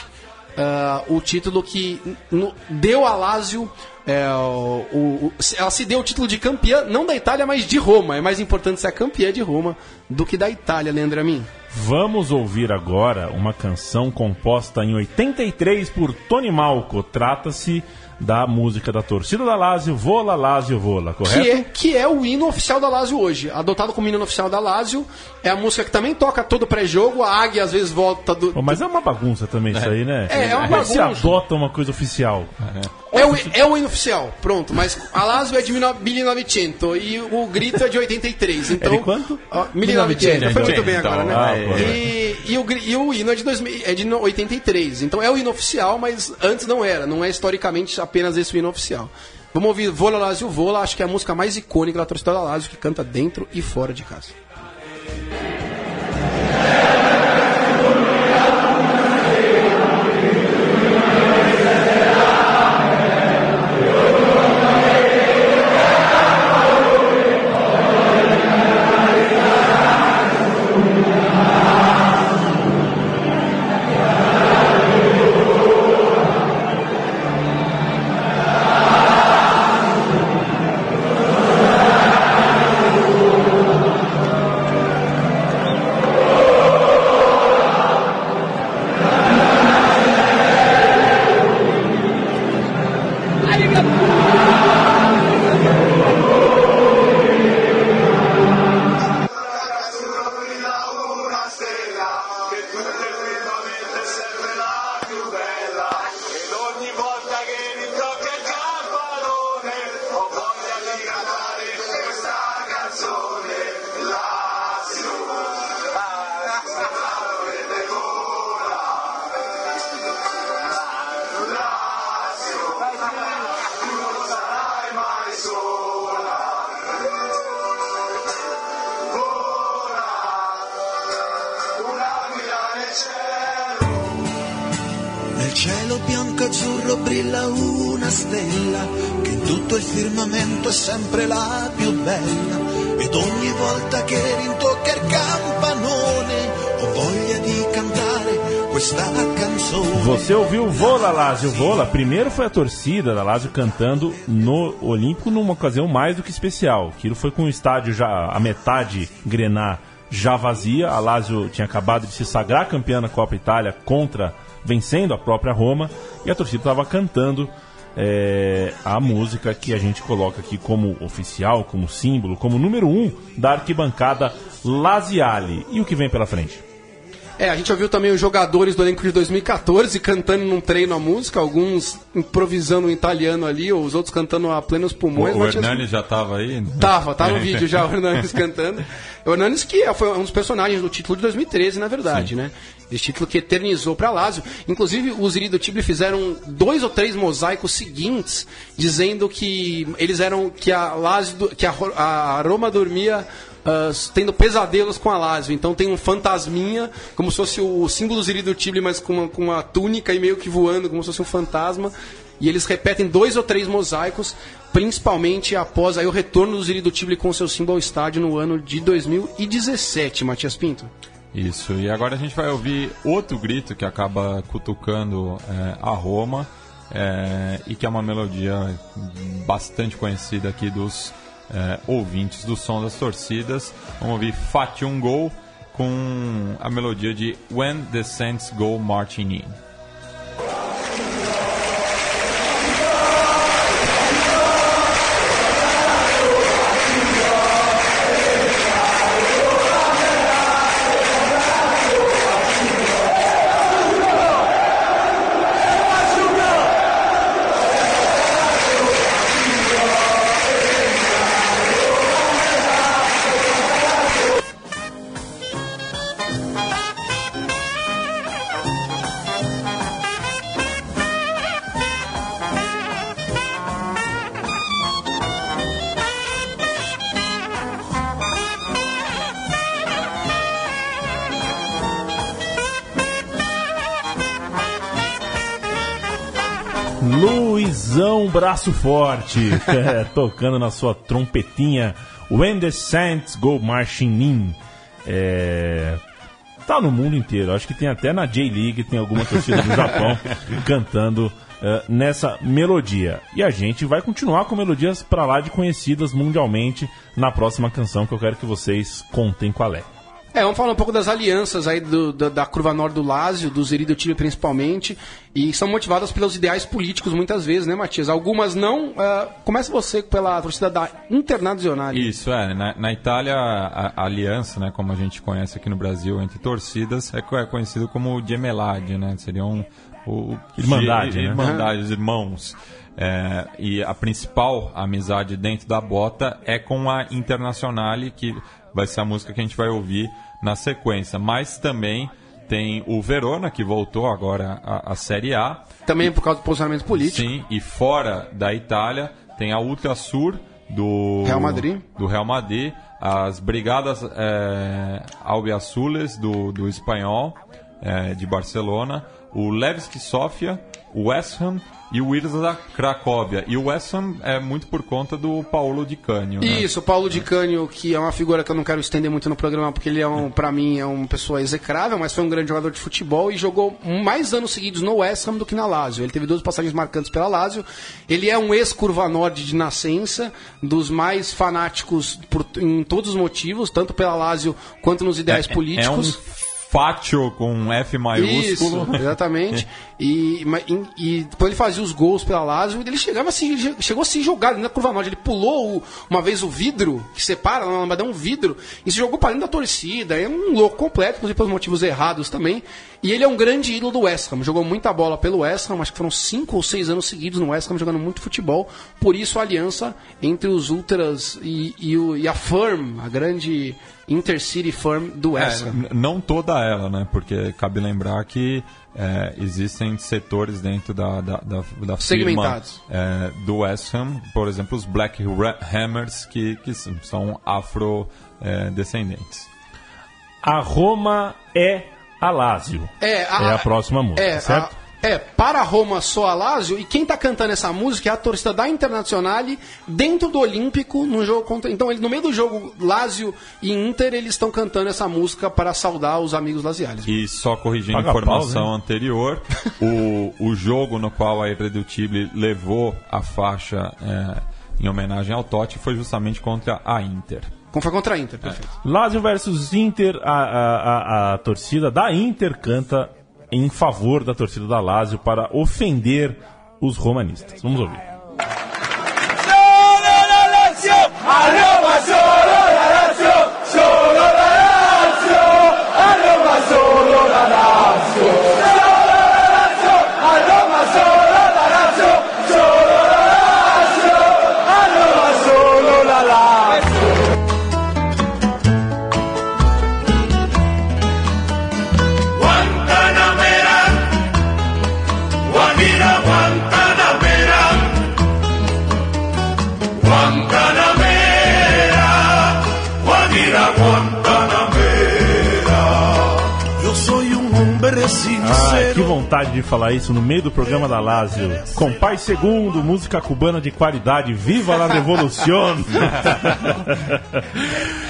Speaker 3: ah, o título que no- deu a Lazio. é, o- o- ela se deu o título de campeã, não da Itália, mas de Roma. É mais importante ser a campeã de Roma do que da Itália, Leandro Amin.
Speaker 1: Vamos ouvir agora uma canção composta em 83 por Tony Malco. Trata-se da música da torcida da Lazio, Vola Lazio Vola, correto?
Speaker 3: Que é, que é o hino oficial da Lazio hoje. Adotado como hino oficial da Lazio. É a música que também toca todo pré-jogo. A águia às vezes volta do.
Speaker 1: Pô, mas é uma bagunça também isso aí, né?
Speaker 3: É, é uma
Speaker 1: se
Speaker 3: bagunça.
Speaker 1: adota uma coisa oficial.
Speaker 3: É o, é o hino oficial, pronto. Mas a Lazio é de 1900 e o grito é de 83. Então,
Speaker 1: É de quanto?
Speaker 3: Ó, 1900. Foi muito bem agora, né?
Speaker 1: Ah.
Speaker 3: E, e o, e o hino é de, 2000, é de no- 83. Então é o hino oficial, mas antes não era. Não é historicamente apenas esse o hino oficial. Vamos ouvir Vola Lazio Vola, acho que é a música mais icônica da torcida da Lazio, que canta dentro e fora de casa.
Speaker 8: Cielo bianco azzurro brilla una stella che tutto il firmamento è sempre la più bella ed ogni volta che rintocca il campanone ho voglia di cantare questa canzone.
Speaker 1: Você ouviu Vola Lazio Vola? Primeiro foi a torcida da Lazio cantando no Olímpico numa ocasião mais do que especial. Aquilo foi com o estádio já a metade grenar já vazia. A Lazio tinha acabado de se sagrar campeã na Copa Itália contra vencendo a própria Roma e a torcida estava cantando é, a música que a gente coloca aqui como oficial, como símbolo, como número um da arquibancada Laziale. E o que vem pela frente?
Speaker 3: É, a gente ouviu também os jogadores do elenco de 2014 cantando num treino a música, alguns improvisando em italiano ali, ou os outros cantando a plenos
Speaker 2: O,
Speaker 3: pulmões.
Speaker 2: o
Speaker 3: tinha-
Speaker 2: Hernani já estava aí?
Speaker 3: Tava, tá no (laughs) vídeo já o Hernanes cantando. O Hernanes que foi um dos personagens do título de 2013, na verdade, né? Esse título que eternizou para Lazio. Inclusive, os Iri do Tigre fizeram dois ou três mosaicos seguintes, dizendo que eles eram que a Lazio, que a, a Roma dormia ah, tendo pesadelos com a Lazio. Então tem um fantasminha, como se fosse o símbolo dos Iri do Tigre, mas com uma, com uma túnica e meio que voando, como se fosse um fantasma. E eles repetem dois ou três mosaicos, principalmente após aí o retorno do Ziri do Tivoli com seu símbolo ao estádio no ano de 2017, Matias Pinto.
Speaker 2: Isso, e agora a gente vai ouvir outro grito que acaba cutucando é, a Roma é, e que é uma melodia bastante conhecida aqui dos é, ouvintes do som das torcidas. Vamos ouvir Fate um Gol com a melodia de When the Saints Go Marching In.
Speaker 1: Braço Forte, (laughs) é, tocando na sua trompetinha When the Saints Go Marching In. É, tá no mundo inteiro, acho que tem até na J-League, tem alguma torcida do Japão (laughs) cantando é, nessa melodia. E a gente vai continuar com melodias pra lá de conhecidas mundialmente na próxima canção que eu quero que vocês contem qual é.
Speaker 3: É, vamos falar um pouco das alianças aí do- da, da curva norte do Lazio, do Zeri do Tigre principalmente, e são motivadas pelos ideais políticos muitas vezes, né, Matias? Algumas não. ah, começa você pela torcida da Internazionale.
Speaker 2: Isso, é. Na, na Itália, a, a aliança, né, como a gente conhece aqui no Brasil, entre torcidas, é, é conhecido como gemelade, né? Seriam o,
Speaker 1: Irmandade, né?
Speaker 2: Irmandade, os irmãos. É, e a principal amizade dentro da bota é com a Internazionale, que vai ser a música que a gente vai ouvir na sequência. Mas também tem o Verona, que voltou agora à, à Série A.
Speaker 3: Também por causa do posicionamento político.
Speaker 2: Sim, e fora da Itália tem a Ultrasur do
Speaker 3: Real Madrid.
Speaker 2: do Real Madrid, as Brigadas é, Albiazules do, do Espanhol é, de Barcelona, o Levski Sofia, o West Ham e o Wirza Cracóvia. E o West Ham é muito por conta do Paulo Di Canio. né?
Speaker 3: Isso, o Paulo Di Canio, que é uma figura que eu não quero estender muito no programa, porque ele é, um, pra mim, é uma pessoa execrável, mas foi um grande jogador de futebol e jogou mais anos seguidos no West Ham do que na Lazio. Ele teve duas passagens marcantes pela Lazio. Ele é um ex-curva norte de nascença, dos mais fanáticos por, em todos os motivos, tanto pela Lazio quanto nos ideais
Speaker 2: É-
Speaker 3: políticos.
Speaker 2: É um fátio com um F maiúsculo.
Speaker 3: Isso, exatamente. (laughs) e, e, e depois ele fazia os gols pela Lazio, ele chegava assim, ele chegou a se jogar ali na curva norte. Ele pulou o- uma vez o vidro, que separa, na Lambadão, um vidro, e se jogou para dentro da torcida. É um louco completo, inclusive pelos motivos errados também. E ele é um grande ídolo do West Ham. Jogou muita bola pelo West Ham, acho que foram cinco ou seis anos seguidos no West Ham jogando muito futebol. Por isso a aliança entre os Ultras e, e, o- e a Firm, a grande Intercity Firm do
Speaker 2: É,
Speaker 3: West Ham.
Speaker 2: n- não toda ela, né? Porque cabe lembrar que é, existem setores dentro da, da, da, da firma é, do West Ham, por exemplo, os Black Hammers, que, que são afrodescendentes.
Speaker 1: A Roma é a Lazio.
Speaker 3: É,
Speaker 1: É a próxima música,
Speaker 3: é,
Speaker 1: certo?
Speaker 3: a- é, para Roma só a Lazio, e quem tá cantando essa música é a torcida da Internazionale dentro do Olímpico, no jogo contra. Então, ele, no meio do jogo Lazio e Inter, eles estão cantando essa música para saudar os amigos laziales.
Speaker 2: E só corrigindo a
Speaker 1: Paga
Speaker 2: informação
Speaker 1: pau,
Speaker 2: anterior, o, o jogo no qual a Irredutível levou a faixa é, em homenagem ao Totti foi justamente contra a Inter.
Speaker 3: Como foi contra a Inter, perfeito.
Speaker 1: Lazio versus Inter, a, a, a, a torcida da Inter canta em favor da torcida da Lazio para ofender os romanistas. Vamos ouvir. Falar isso no meio do programa da Lazio. Compaz segundo, música cubana de qualidade, viva la revolución! (laughs)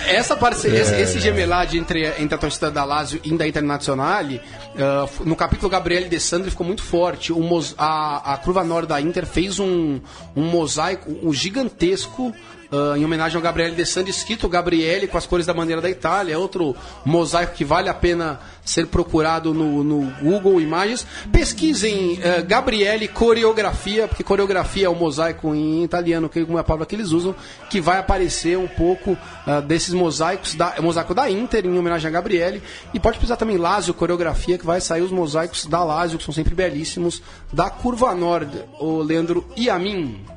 Speaker 3: Essa parceria, esse, esse gemelade entre, entre a torcida da Lazio e da Internazionale, ah, f- no capítulo Gabriele De Sandri ficou muito forte. O a, a Curva Nord da Inter fez um, um mosaico um gigantesco ah, em homenagem ao Gabriele De Sandri, escrito Gabriele com as cores da bandeira da Itália. Outro mosaico que vale a pena ser procurado no, no Google Imagens. Pesquisem ah, Gabriele Coreografia, porque coreografia é o mosaico em italiano, que é a palavra que eles usam, que vai aparecer um pouco ah, desses mosaicos, da, mosaico da Inter, em homenagem a Gabriele. E pode precisar também Lazio Coreografia, que vai sair os mosaicos da Lazio, que são sempre belíssimos, da Curva Nord, o Leandro e a mim.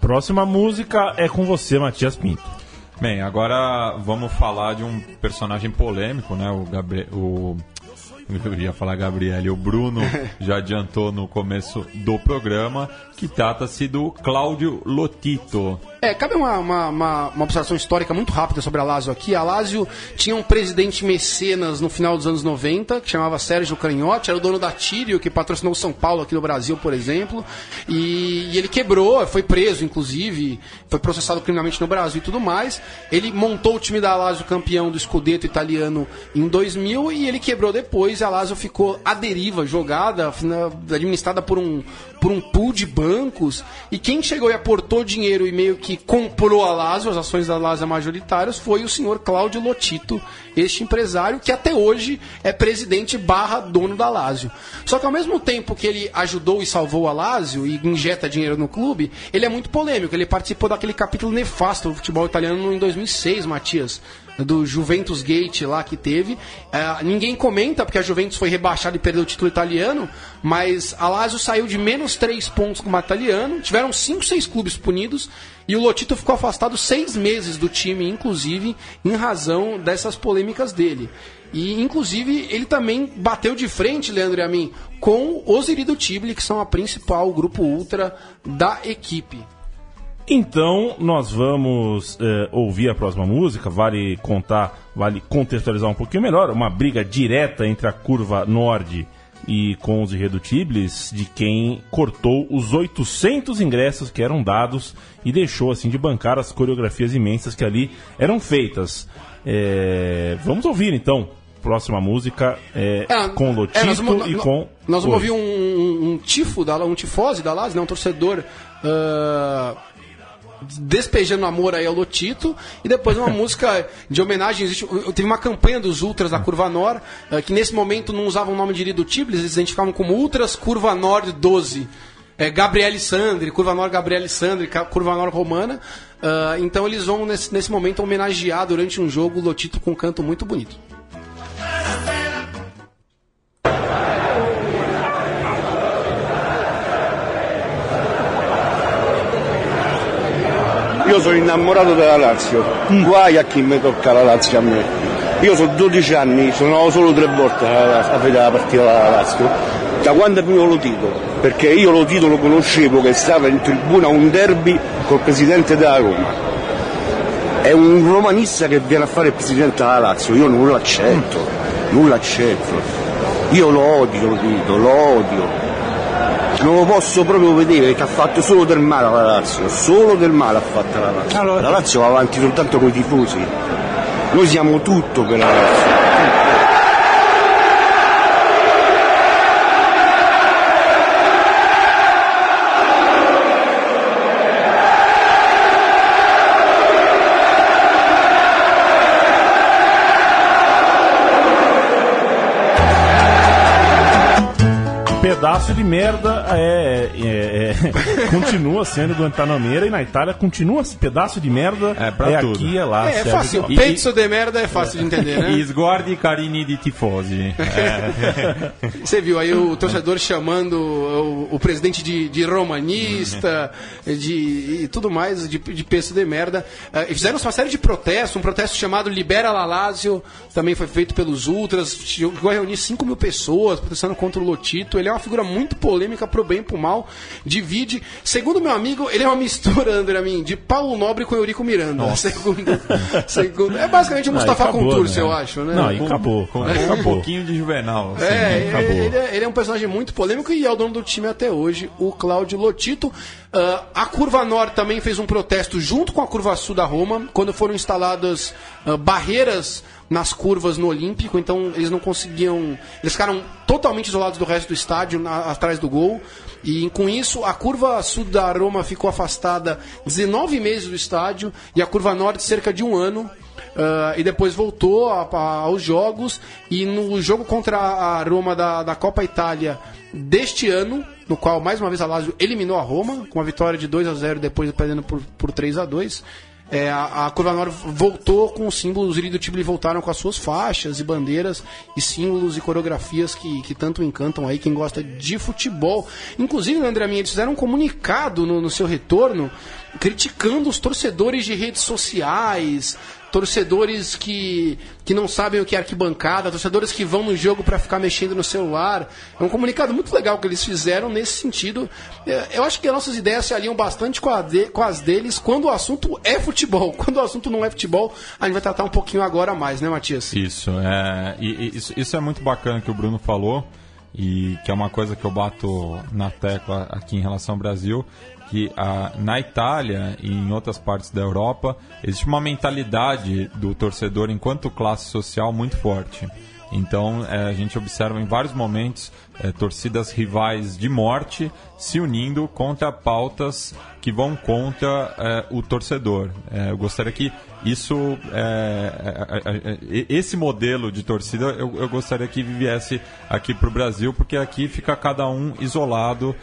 Speaker 1: Próxima música é com você, Matias Pinto.
Speaker 2: Bem, agora vamos falar de um personagem polêmico, né? O Gabriel. O... Eu ia falar Gabriele, o Bruno (laughs) já adiantou no começo do programa que trata-se do Cláudio Lotito.
Speaker 3: É, cabe uma, uma, uma, uma observação histórica muito rápida sobre a Lazio aqui. A Lazio tinha um presidente mecenas no final dos anos 90, que chamava Sérgio Canhotti, era o dono da Tírio, que patrocinou o São Paulo aqui no Brasil, por exemplo. E, e ele quebrou, foi preso, inclusive, foi processado criminalmente no Brasil e tudo mais. Ele montou o time da Lazio campeão do Scudetto italiano em 2000 e ele quebrou depois. A Lazio ficou à deriva, jogada, administrada por um, por um pool de bancos. E quem chegou e aportou dinheiro e meio que comprou a Lazio, as ações da Lazio majoritárias, foi o senhor Cláudio Lotito, este empresário que até hoje é presidente barra dono da Lazio. Só que ao mesmo tempo que ele ajudou e salvou a Lazio e injeta dinheiro no clube, ele é muito polêmico. Ele participou daquele capítulo nefasto do futebol italiano em 2006, Matias do Juventus Gate lá que teve. É, ninguém comenta porque a Juventus foi rebaixada e perdeu o título italiano, mas a Lazio saiu de menos 3 pontos como italiano. Tiveram 5, 6 clubes punidos e o Lotito ficou afastado seis meses do time, inclusive, em razão dessas polêmicas dele. E, inclusive, ele também bateu de frente, Leandro e a mim, com os Irido Tibli, que são a principal, o grupo ultra da equipe.
Speaker 1: Então, nós vamos eh, ouvir a próxima música. Vale contar, vale contextualizar um pouquinho melhor. Uma briga direta entre a curva norte e com os irredutíveis, de quem cortou os 800 ingressos que eram dados e deixou assim de bancar as coreografias imensas que ali eram feitas. Eh, vamos ouvir então. Próxima música é, com Lotito
Speaker 3: é, nós vamos-
Speaker 1: e
Speaker 3: nó-
Speaker 1: com.
Speaker 3: Nós vamos ouvir um, um, um tifo, da, um tifose da Lazio, né, um torcedor ah, despejando amor aí ao Lotito. E depois uma música de homenagem. Existe, teve uma campanha dos Ultras da Curva Nor, ah, que nesse momento não usavam o nome de Irredutíveis, eles identificavam como Ultras Curva Nord 12. É, Gabriele Sandri, Curva Nor Gabriele Sandri, Curva Nor Romana. Ah, então eles vão nesse, nesse momento homenagear durante um jogo o Lotito com um canto muito bonito.
Speaker 9: Io sono innamorato della Lazio, guai a chi mi tocca la Lazio a me. Io sono 12 anni, sono andato solo tre volte a, a vedere la partita della Lazio. Da quando è venuto lo titolo? Perché io lo titolo lo conoscevo che stava in tribuna un derby col presidente della Roma. È un romanista che viene a fare il presidente della Lazio, io non lo accetto, non lo accetto. Io lo odio, lo dico, lo odio. Non lo posso proprio vedere che ha fatto solo del male alla Lazio, solo del male ha fatto la Lazio. La Lazio va avanti soltanto con i tifosi. Noi siamo tutto per la Lazio.
Speaker 1: Pedaço de merda é, é- é, (laughs) continua sendo Guantanameira e na Itália continua esse pedaço de merda.
Speaker 2: É, pra
Speaker 1: é
Speaker 2: tudo.
Speaker 1: aqui, é lá.
Speaker 3: É, é fácil.
Speaker 1: igual.
Speaker 3: Pezzo de merda é fácil de entender, né? (laughs)
Speaker 2: E carini di tifosi. (laughs) É.
Speaker 3: Você viu aí o torcedor chamando o, o presidente de, de romanista, de e tudo mais, de, de peso de merda. Eh, e fizeram uma série de protestos, um protesto chamado Libera La Lazio, também foi feito pelos Ultras, chegou a reunir 5 mil pessoas protestando contra o Lotito. Ele é uma figura muito polêmica pro bem e pro mal, divide. Segundo meu amigo, ele é uma mistura, André Amin, de Paulo Nobre com Eurico Miranda. Segundo, (laughs) segundo, é basicamente o Mustafa
Speaker 1: acabou, né?
Speaker 3: eu acho, né?
Speaker 1: Não, aí acabou.
Speaker 2: Com,
Speaker 1: aí
Speaker 2: com um
Speaker 1: acabou.
Speaker 2: pouquinho de juvenal. assim.
Speaker 3: É, ele,
Speaker 1: acabou.
Speaker 3: ele é, ele é um personagem muito polêmico e é o dono do time até hoje, o Cláudio Lotito. Ah, a Curva Norte também fez um protesto junto com a Curva Sul da Roma, quando foram instaladas ah, barreiras nas curvas no Olímpico, então eles não conseguiam. Eles ficaram totalmente isolados do resto do estádio, na- atrás do gol. E com isso, a curva sul da Roma ficou afastada 19 meses do estádio e a curva norte cerca de um ano. Ah, e depois voltou a- a- aos jogos. E no jogo contra a Roma da, da Copa Itália deste ano, no qual mais uma vez a Lazio eliminou a Roma, com a vitória de 2 a 0 depois perdendo por, por 3 a 2 é, a, a Curva Norte voltou com os símbolos, os do Tivoli voltaram com as suas faixas e bandeiras e símbolos e coreografias que, que tanto encantam aí quem gosta de futebol. Inclusive, André Minha, eles fizeram um comunicado no, no seu retorno criticando os torcedores de redes sociais, torcedores que, que não sabem o que é arquibancada, torcedores que vão no jogo para ficar mexendo no celular. É um comunicado muito legal que eles fizeram nesse sentido. É, Eu acho que as nossas ideias se alinham bastante com, de- com as deles quando o assunto é futebol. (laughs) Quando o assunto não é futebol, a gente vai tratar um pouquinho agora mais, né, Matias?
Speaker 2: Isso, é, e isso, isso é muito bacana que o Bruno falou, e que é uma coisa que eu bato na tecla aqui em relação ao Brasil, que na Itália e em outras partes da Europa existe uma mentalidade do torcedor enquanto classe social muito forte. Então é, a gente observa em vários momentos é, torcidas rivais de morte se unindo contra pautas que vão contra é, o torcedor. É, eu gostaria que isso, é, esse modelo de torcida, eu, eu gostaria que viesse aqui para o Brasil, porque aqui fica cada um isolado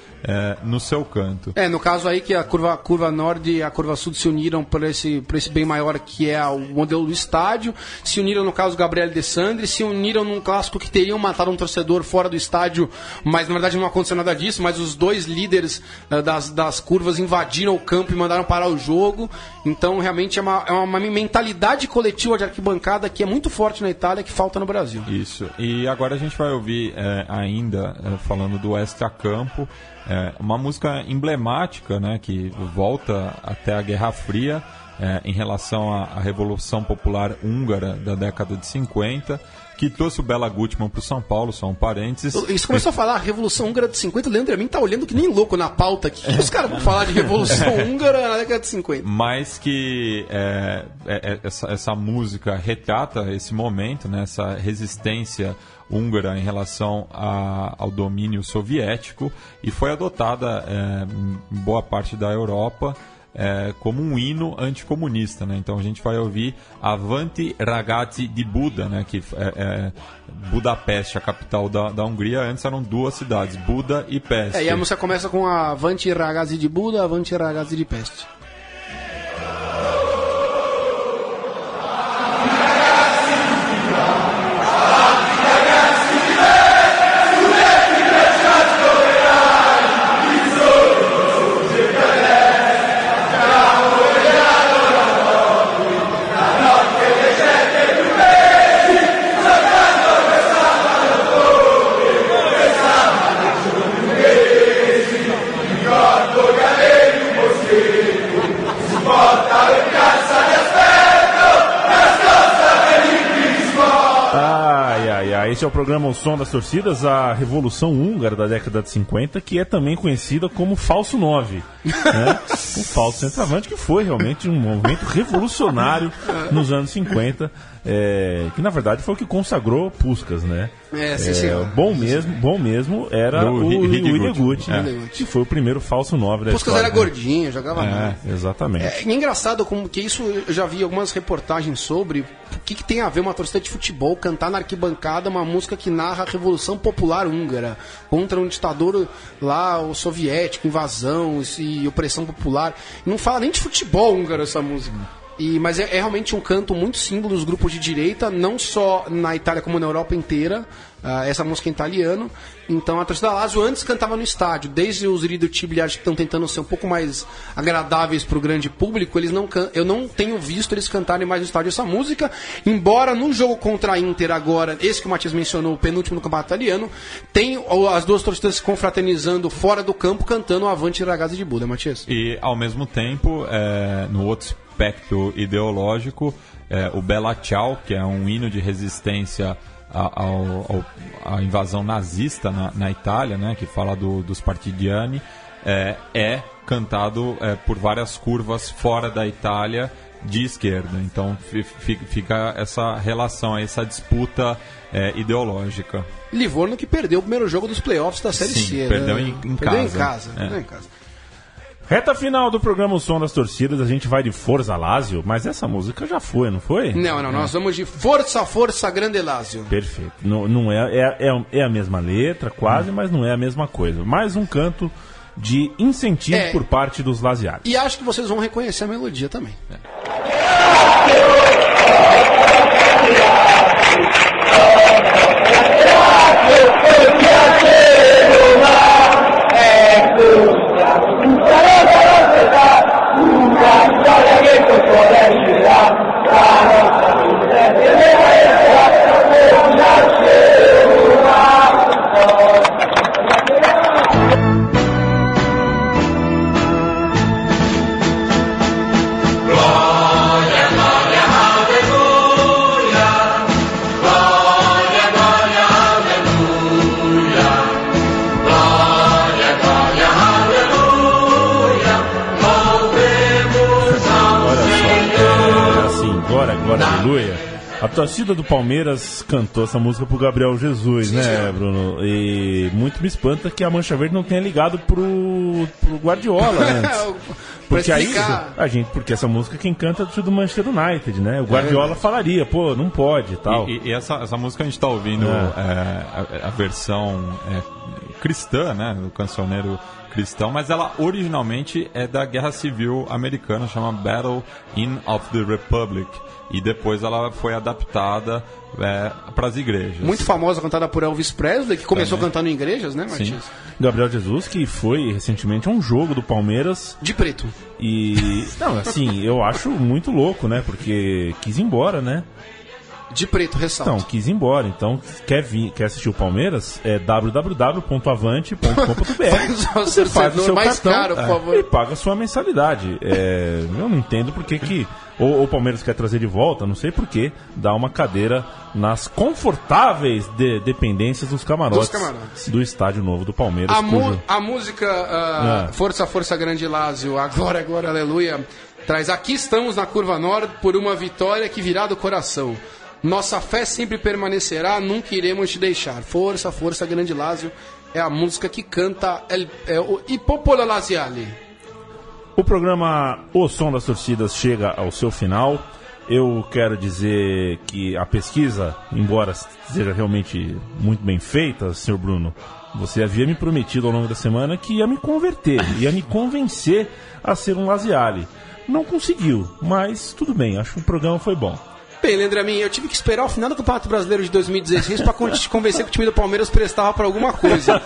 Speaker 2: no seu canto.
Speaker 3: É, no caso aí que a curva, a curva norte e a curva sul se uniram por esse, por esse bem maior que é o modelo do estádio, se uniram no caso Gabriel De Sandri, se uniram num clássico que teriam matado um torcedor fora do estádio, mas na verdade não aconteceu nada disso, mas os dois líderes eh, das, das curvas invadiram o campo e mandaram parar o jogo, então realmente é uma, é uma mentalidade coletiva de arquibancada que é muito forte na Itália que falta no Brasil.
Speaker 2: Isso. E agora a gente vai ouvir é, ainda, é, falando do extra-campo, é, uma música emblemática, né, que volta até a Guerra Fria, é, em relação à, à Revolução Popular Húngara da década de 50, que trouxe o Bela Gutmann para o São Paulo, só um parênteses.
Speaker 3: Isso começou a falar Revolução Húngara de 50, o Leandro Amin tá olhando que nem louco na pauta aqui. Os caras vão falar de Revolução (laughs) Húngara na década de 50?
Speaker 2: mas que é, é, é, essa, essa música retrata esse momento, né, essa resistência húngara em relação a- ao domínio soviético e foi adotada é, em boa parte da Europa é, como um hino anticomunista. Né? Então a gente vai ouvir Avanti Ragazzi di Buda, né? que é, é Budapeste, a capital da, da Hungria. Antes eram duas cidades, Buda e Peste.
Speaker 3: É, e a música começa com a Avante ragazzi de Buda, Avante ragazzi de Peste.
Speaker 1: Esse é o programa O Som das Torcidas, a Revolução Húngara da década de 50, que é também conhecida como Falso 9. Né? (laughs) o falso centroavante, que foi realmente um movimento revolucionário nos anos 50, é, que na verdade foi o que consagrou Puskas, né?
Speaker 3: É, sim,
Speaker 1: É,
Speaker 3: senhor.
Speaker 1: bom mesmo, bom mesmo era
Speaker 2: Do
Speaker 1: o William
Speaker 2: Gucci. É.
Speaker 1: né? que foi o primeiro falso 9 da
Speaker 3: Puskas
Speaker 1: história.
Speaker 3: era
Speaker 1: né?
Speaker 3: gordinho, jogava
Speaker 2: É.
Speaker 3: mal.
Speaker 1: Exatamente.
Speaker 3: É engraçado como que isso eu já vi algumas reportagens sobre o que, que tem a ver uma torcida de futebol cantar na arquibancada uma música que narra a Revolução Popular Húngara contra um ditador lá, o soviético, invasão e opressão popular. Não fala nem de futebol húngaro essa música. E, mas é, é realmente um canto muito símbolo dos grupos de direita, não só na Itália como na Europa inteira. ah, essa música em italiano. Então a torcida da Lazio antes cantava no estádio. Desde os Irido Tibili acho que estão tentando ser um pouco mais agradáveis para o grande público. Eles não. Eu não tenho visto eles cantarem mais no estádio essa música. Embora no jogo contra a Inter agora, esse que o Matias mencionou, o penúltimo no campeonato italiano, tem as duas torcidas se confraternizando fora do campo cantando Avante Ragazzi de Buda, Matias.
Speaker 2: E, ao mesmo tempo, é, no outro espectro ideológico, é, o Bella Ciao, que é um hino de resistência ao- ao- à invasão nazista na, na Itália, né, que fala do- dos partigiani, é, é cantado é, por várias curvas fora da Itália de esquerda. Então fi- fi- fica essa relação, essa disputa é, ideológica.
Speaker 3: Livorno que perdeu o primeiro jogo dos playoffs da Série
Speaker 2: Sim,
Speaker 3: C.
Speaker 2: perdeu
Speaker 3: né?
Speaker 2: em- em
Speaker 3: perdeu em
Speaker 2: casa.
Speaker 3: casa.
Speaker 2: É.
Speaker 3: perdeu em casa.
Speaker 1: Reta final do programa O Som das Torcidas, a gente vai de Forza Lazio, mas essa música já foi, não foi?
Speaker 3: Não, não, nós vamos de Força, Força, Grande Lazio.
Speaker 1: Perfeito. Não, não é, é, é, é a mesma letra,
Speaker 3: Hum.
Speaker 1: quase, mas não é a mesma coisa. Mais um canto de incentivo
Speaker 3: É.
Speaker 1: por parte dos laziares.
Speaker 3: E acho que vocês vão reconhecer a melodia também.
Speaker 1: Olha torcida do Palmeiras cantou essa música pro Gabriel Jesus, né, Bruno? E muito me espanta que a Mancha Verde não tenha ligado pro, pro Guardiola antes. (laughs)
Speaker 3: Pra
Speaker 1: Porque aí, a gente, porque essa música quem canta é do Manchester United, né? O Guardiola falaria, pô, não pode e tal.
Speaker 2: E, e essa, essa música a gente está ouvindo
Speaker 1: É.
Speaker 2: é, a, a versão é, cristã, né? Do cancioneiro cristão, mas ela originalmente é da Guerra Civil Americana, chama Battle in of the Republic. E depois ela foi adaptada para as igrejas.
Speaker 3: Muito famosa, cantada por Elvis Presley, que começou
Speaker 2: Também.
Speaker 3: cantando em igrejas, né,
Speaker 2: Sim.
Speaker 3: Matias?
Speaker 1: Gabriel Jesus, que foi recentemente a um jogo do Palmeiras
Speaker 3: De preto.
Speaker 1: e. Não, assim, eu acho muito louco, né? Porque quis ir embora, né?
Speaker 3: De preto, ressalto.
Speaker 1: Então, quis ir embora. Então, quer, vir, quer assistir o Palmeiras? É www.avante.com.br. (laughs)
Speaker 3: Faz o seu mais caro,
Speaker 1: é, e paga a sua mensalidade. É, eu não entendo por que que... Ou, o Palmeiras quer trazer de volta, não sei por que, dá uma cadeira nas confortáveis de- dependências dos camarotes,
Speaker 3: Dos camarotes.
Speaker 1: do estádio novo do Palmeiras.
Speaker 3: A, mu-
Speaker 1: cujo-
Speaker 3: a música ah,
Speaker 1: É.
Speaker 3: Força, Força Grande Lázio, Agora, Agora, Aleluia, traz Aqui estamos na Curva Norte por uma vitória que virá do coração. Nossa fé sempre permanecerá, nunca iremos te deixar. Força, Força Grande Lázio é a música que canta el, é, o I Popolo Laziale.
Speaker 1: O programa O Som das Torcidas chega ao seu final. Eu quero dizer que a pesquisa, embora seja realmente muito bem feita, senhor Bruno, você havia me prometido ao longo da semana que ia me converter, ia me convencer a ser um Laziale. Não conseguiu, mas tudo bem, acho que o programa foi bom.
Speaker 3: Bem, Leandro eu tive que esperar o final do Campeonato Brasileiro de 2016 para (laughs) te convencer que o time do Palmeiras prestava para alguma coisa.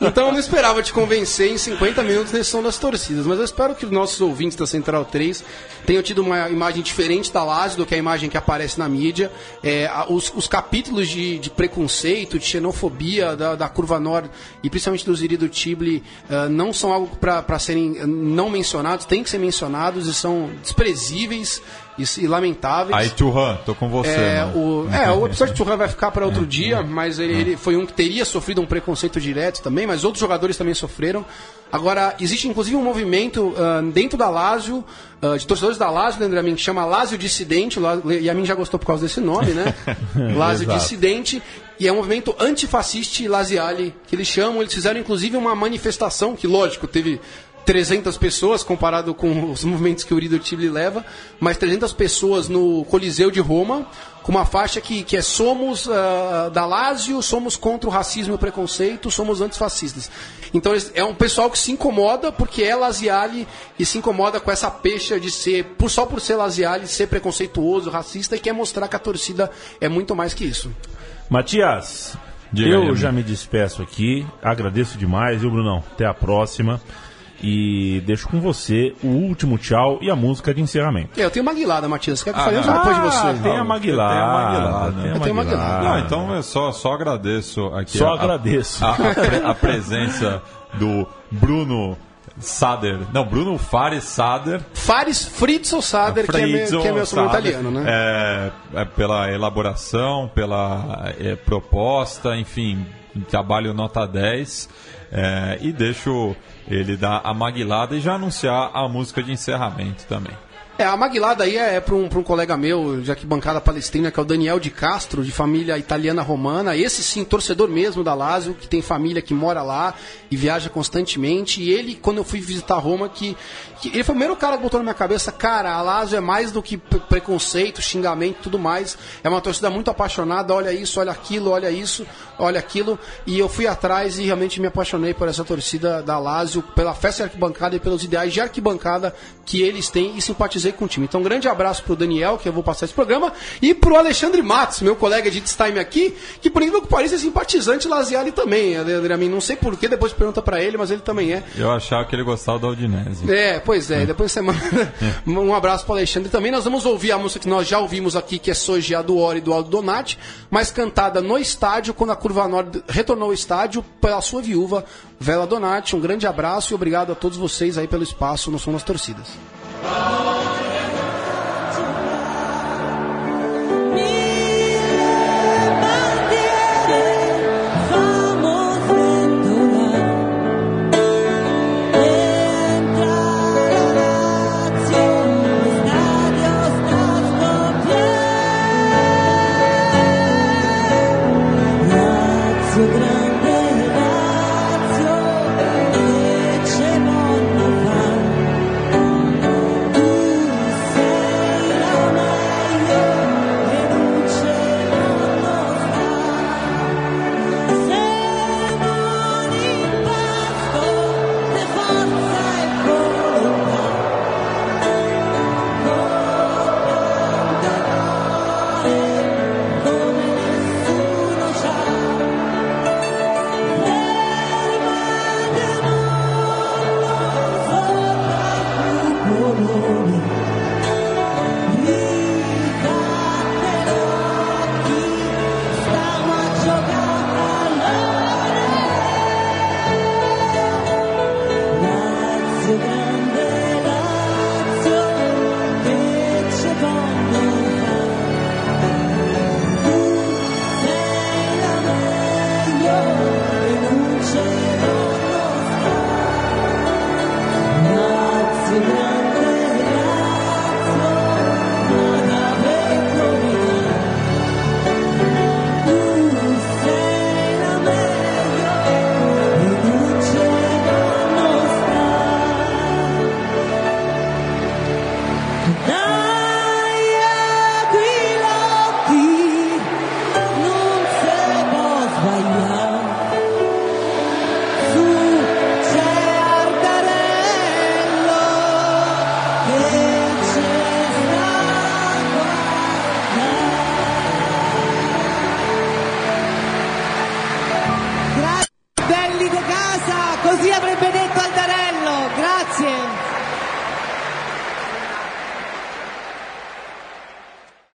Speaker 3: Então eu não esperava te convencer em 50 minutos nesse som das torcidas, mas eu espero que os nossos ouvintes da Central 3 tenham tido uma imagem diferente da Lazio do que a imagem que aparece na mídia. É, os, os capítulos de, de preconceito, de xenofobia da, da Curva Norte e principalmente do Ziri do Tibli ah, não são algo para serem ah, não mencionados, tem que ser mencionados e são desprezíveis e, e lamentáveis.
Speaker 2: Aí, Turhan, tô com você.
Speaker 3: É,
Speaker 2: mano.
Speaker 3: o, é, o episódio de Turhan vai ficar para outro (laughs) dia, mas ele, ele foi um que teria sofrido um preconceito direto também, mas outros jogadores também sofreram. Agora, existe inclusive um movimento ah, dentro da Lazio, ah, de torcedores da Lazio, Leandro Amin, que chama Lazio Dissidente, e a mim já gostou por causa desse nome, né? (laughs) Lazio. Dissidente, E é um movimento antifascista Laziali, que eles chamam. Eles fizeram inclusive uma manifestação, que lógico, teve 300 pessoas comparado com os movimentos que o Urido Tivoli leva, mas 300 pessoas no Coliseu de Roma, com uma faixa que, que é somos ah, da Lazio, somos contra o racismo e o preconceito, somos antifascistas. Então é um pessoal que se incomoda porque é Laziali e se incomoda com essa pecha de ser, por, só por ser Laziali, ser preconceituoso, racista e quer mostrar que a torcida é muito mais que isso.
Speaker 1: Matias,
Speaker 2: Diga
Speaker 1: eu
Speaker 2: aí,
Speaker 1: já me despeço aqui. Agradeço demais, viu, Brunão? Até a próxima. E deixo com você o último tchau e a música de encerramento.
Speaker 3: Eu tenho uma guilada, Matias. Quer que eu
Speaker 2: Ah,
Speaker 3: fale depois de você?
Speaker 1: tem a Maguilar.
Speaker 2: Tem a Maguilar, né?
Speaker 1: tem a
Speaker 3: Eu tenho a
Speaker 1: Maguilar.
Speaker 3: Maguilar.
Speaker 2: Não, então eu só, só agradeço aqui.
Speaker 1: Só
Speaker 2: a-
Speaker 1: agradeço.
Speaker 2: A, a pre- a presença do Bruno Sader. Não, Bruno Fares Sader.
Speaker 3: Fares Fritzo Sader, que é, meu, que é meu sobrenome
Speaker 2: Sader,
Speaker 3: italiano, né?
Speaker 2: É, é pela elaboração, pela é, proposta, enfim, trabalho nota 10. É, e deixo ele dar a maguilada e já anunciar a música de encerramento também.
Speaker 3: É, a maguilada aí é, para um, um colega meu, já que bancada palestina, que é o Daniel de Castro, de família italiana romana. Esse sim, torcedor mesmo da Lazio, que tem família que mora lá e viaja constantemente. E ele, quando eu fui visitar Roma, que, que ele foi o primeiro cara que botou na minha cabeça, cara, a Lazio é mais do que pre- preconceito, xingamento tudo mais. É uma torcida muito apaixonada, olha isso, olha aquilo, olha isso, olha aquilo. E eu fui atrás e realmente me apaixonei por essa torcida da Lazio, pela festa de arquibancada e pelos ideais de arquibancada que eles têm e simpatizei com o time. Então, um grande abraço pro Daniel, que eu vou passar esse programa, e pro Alexandre Matos, meu colega de time aqui, que por incrível que pareça é simpatizante laziali também, Adriano. Não sei porquê, depois pergunta pra ele, mas ele também é.
Speaker 2: Eu achava que ele gostava da Udinese.
Speaker 3: É, pois é, depois você manda (laughs) um abraço pro Alexandre também. Nós vamos ouvir a música que nós já ouvimos aqui, que é Soja do Ori do Aldo Donati, mas cantada no estádio, quando a Curva Norte retornou ao estádio, pela sua viúva, Vela Donati. Um grande abraço e obrigado a todos vocês aí pelo espaço no Som das Torcidas.
Speaker 10: Grande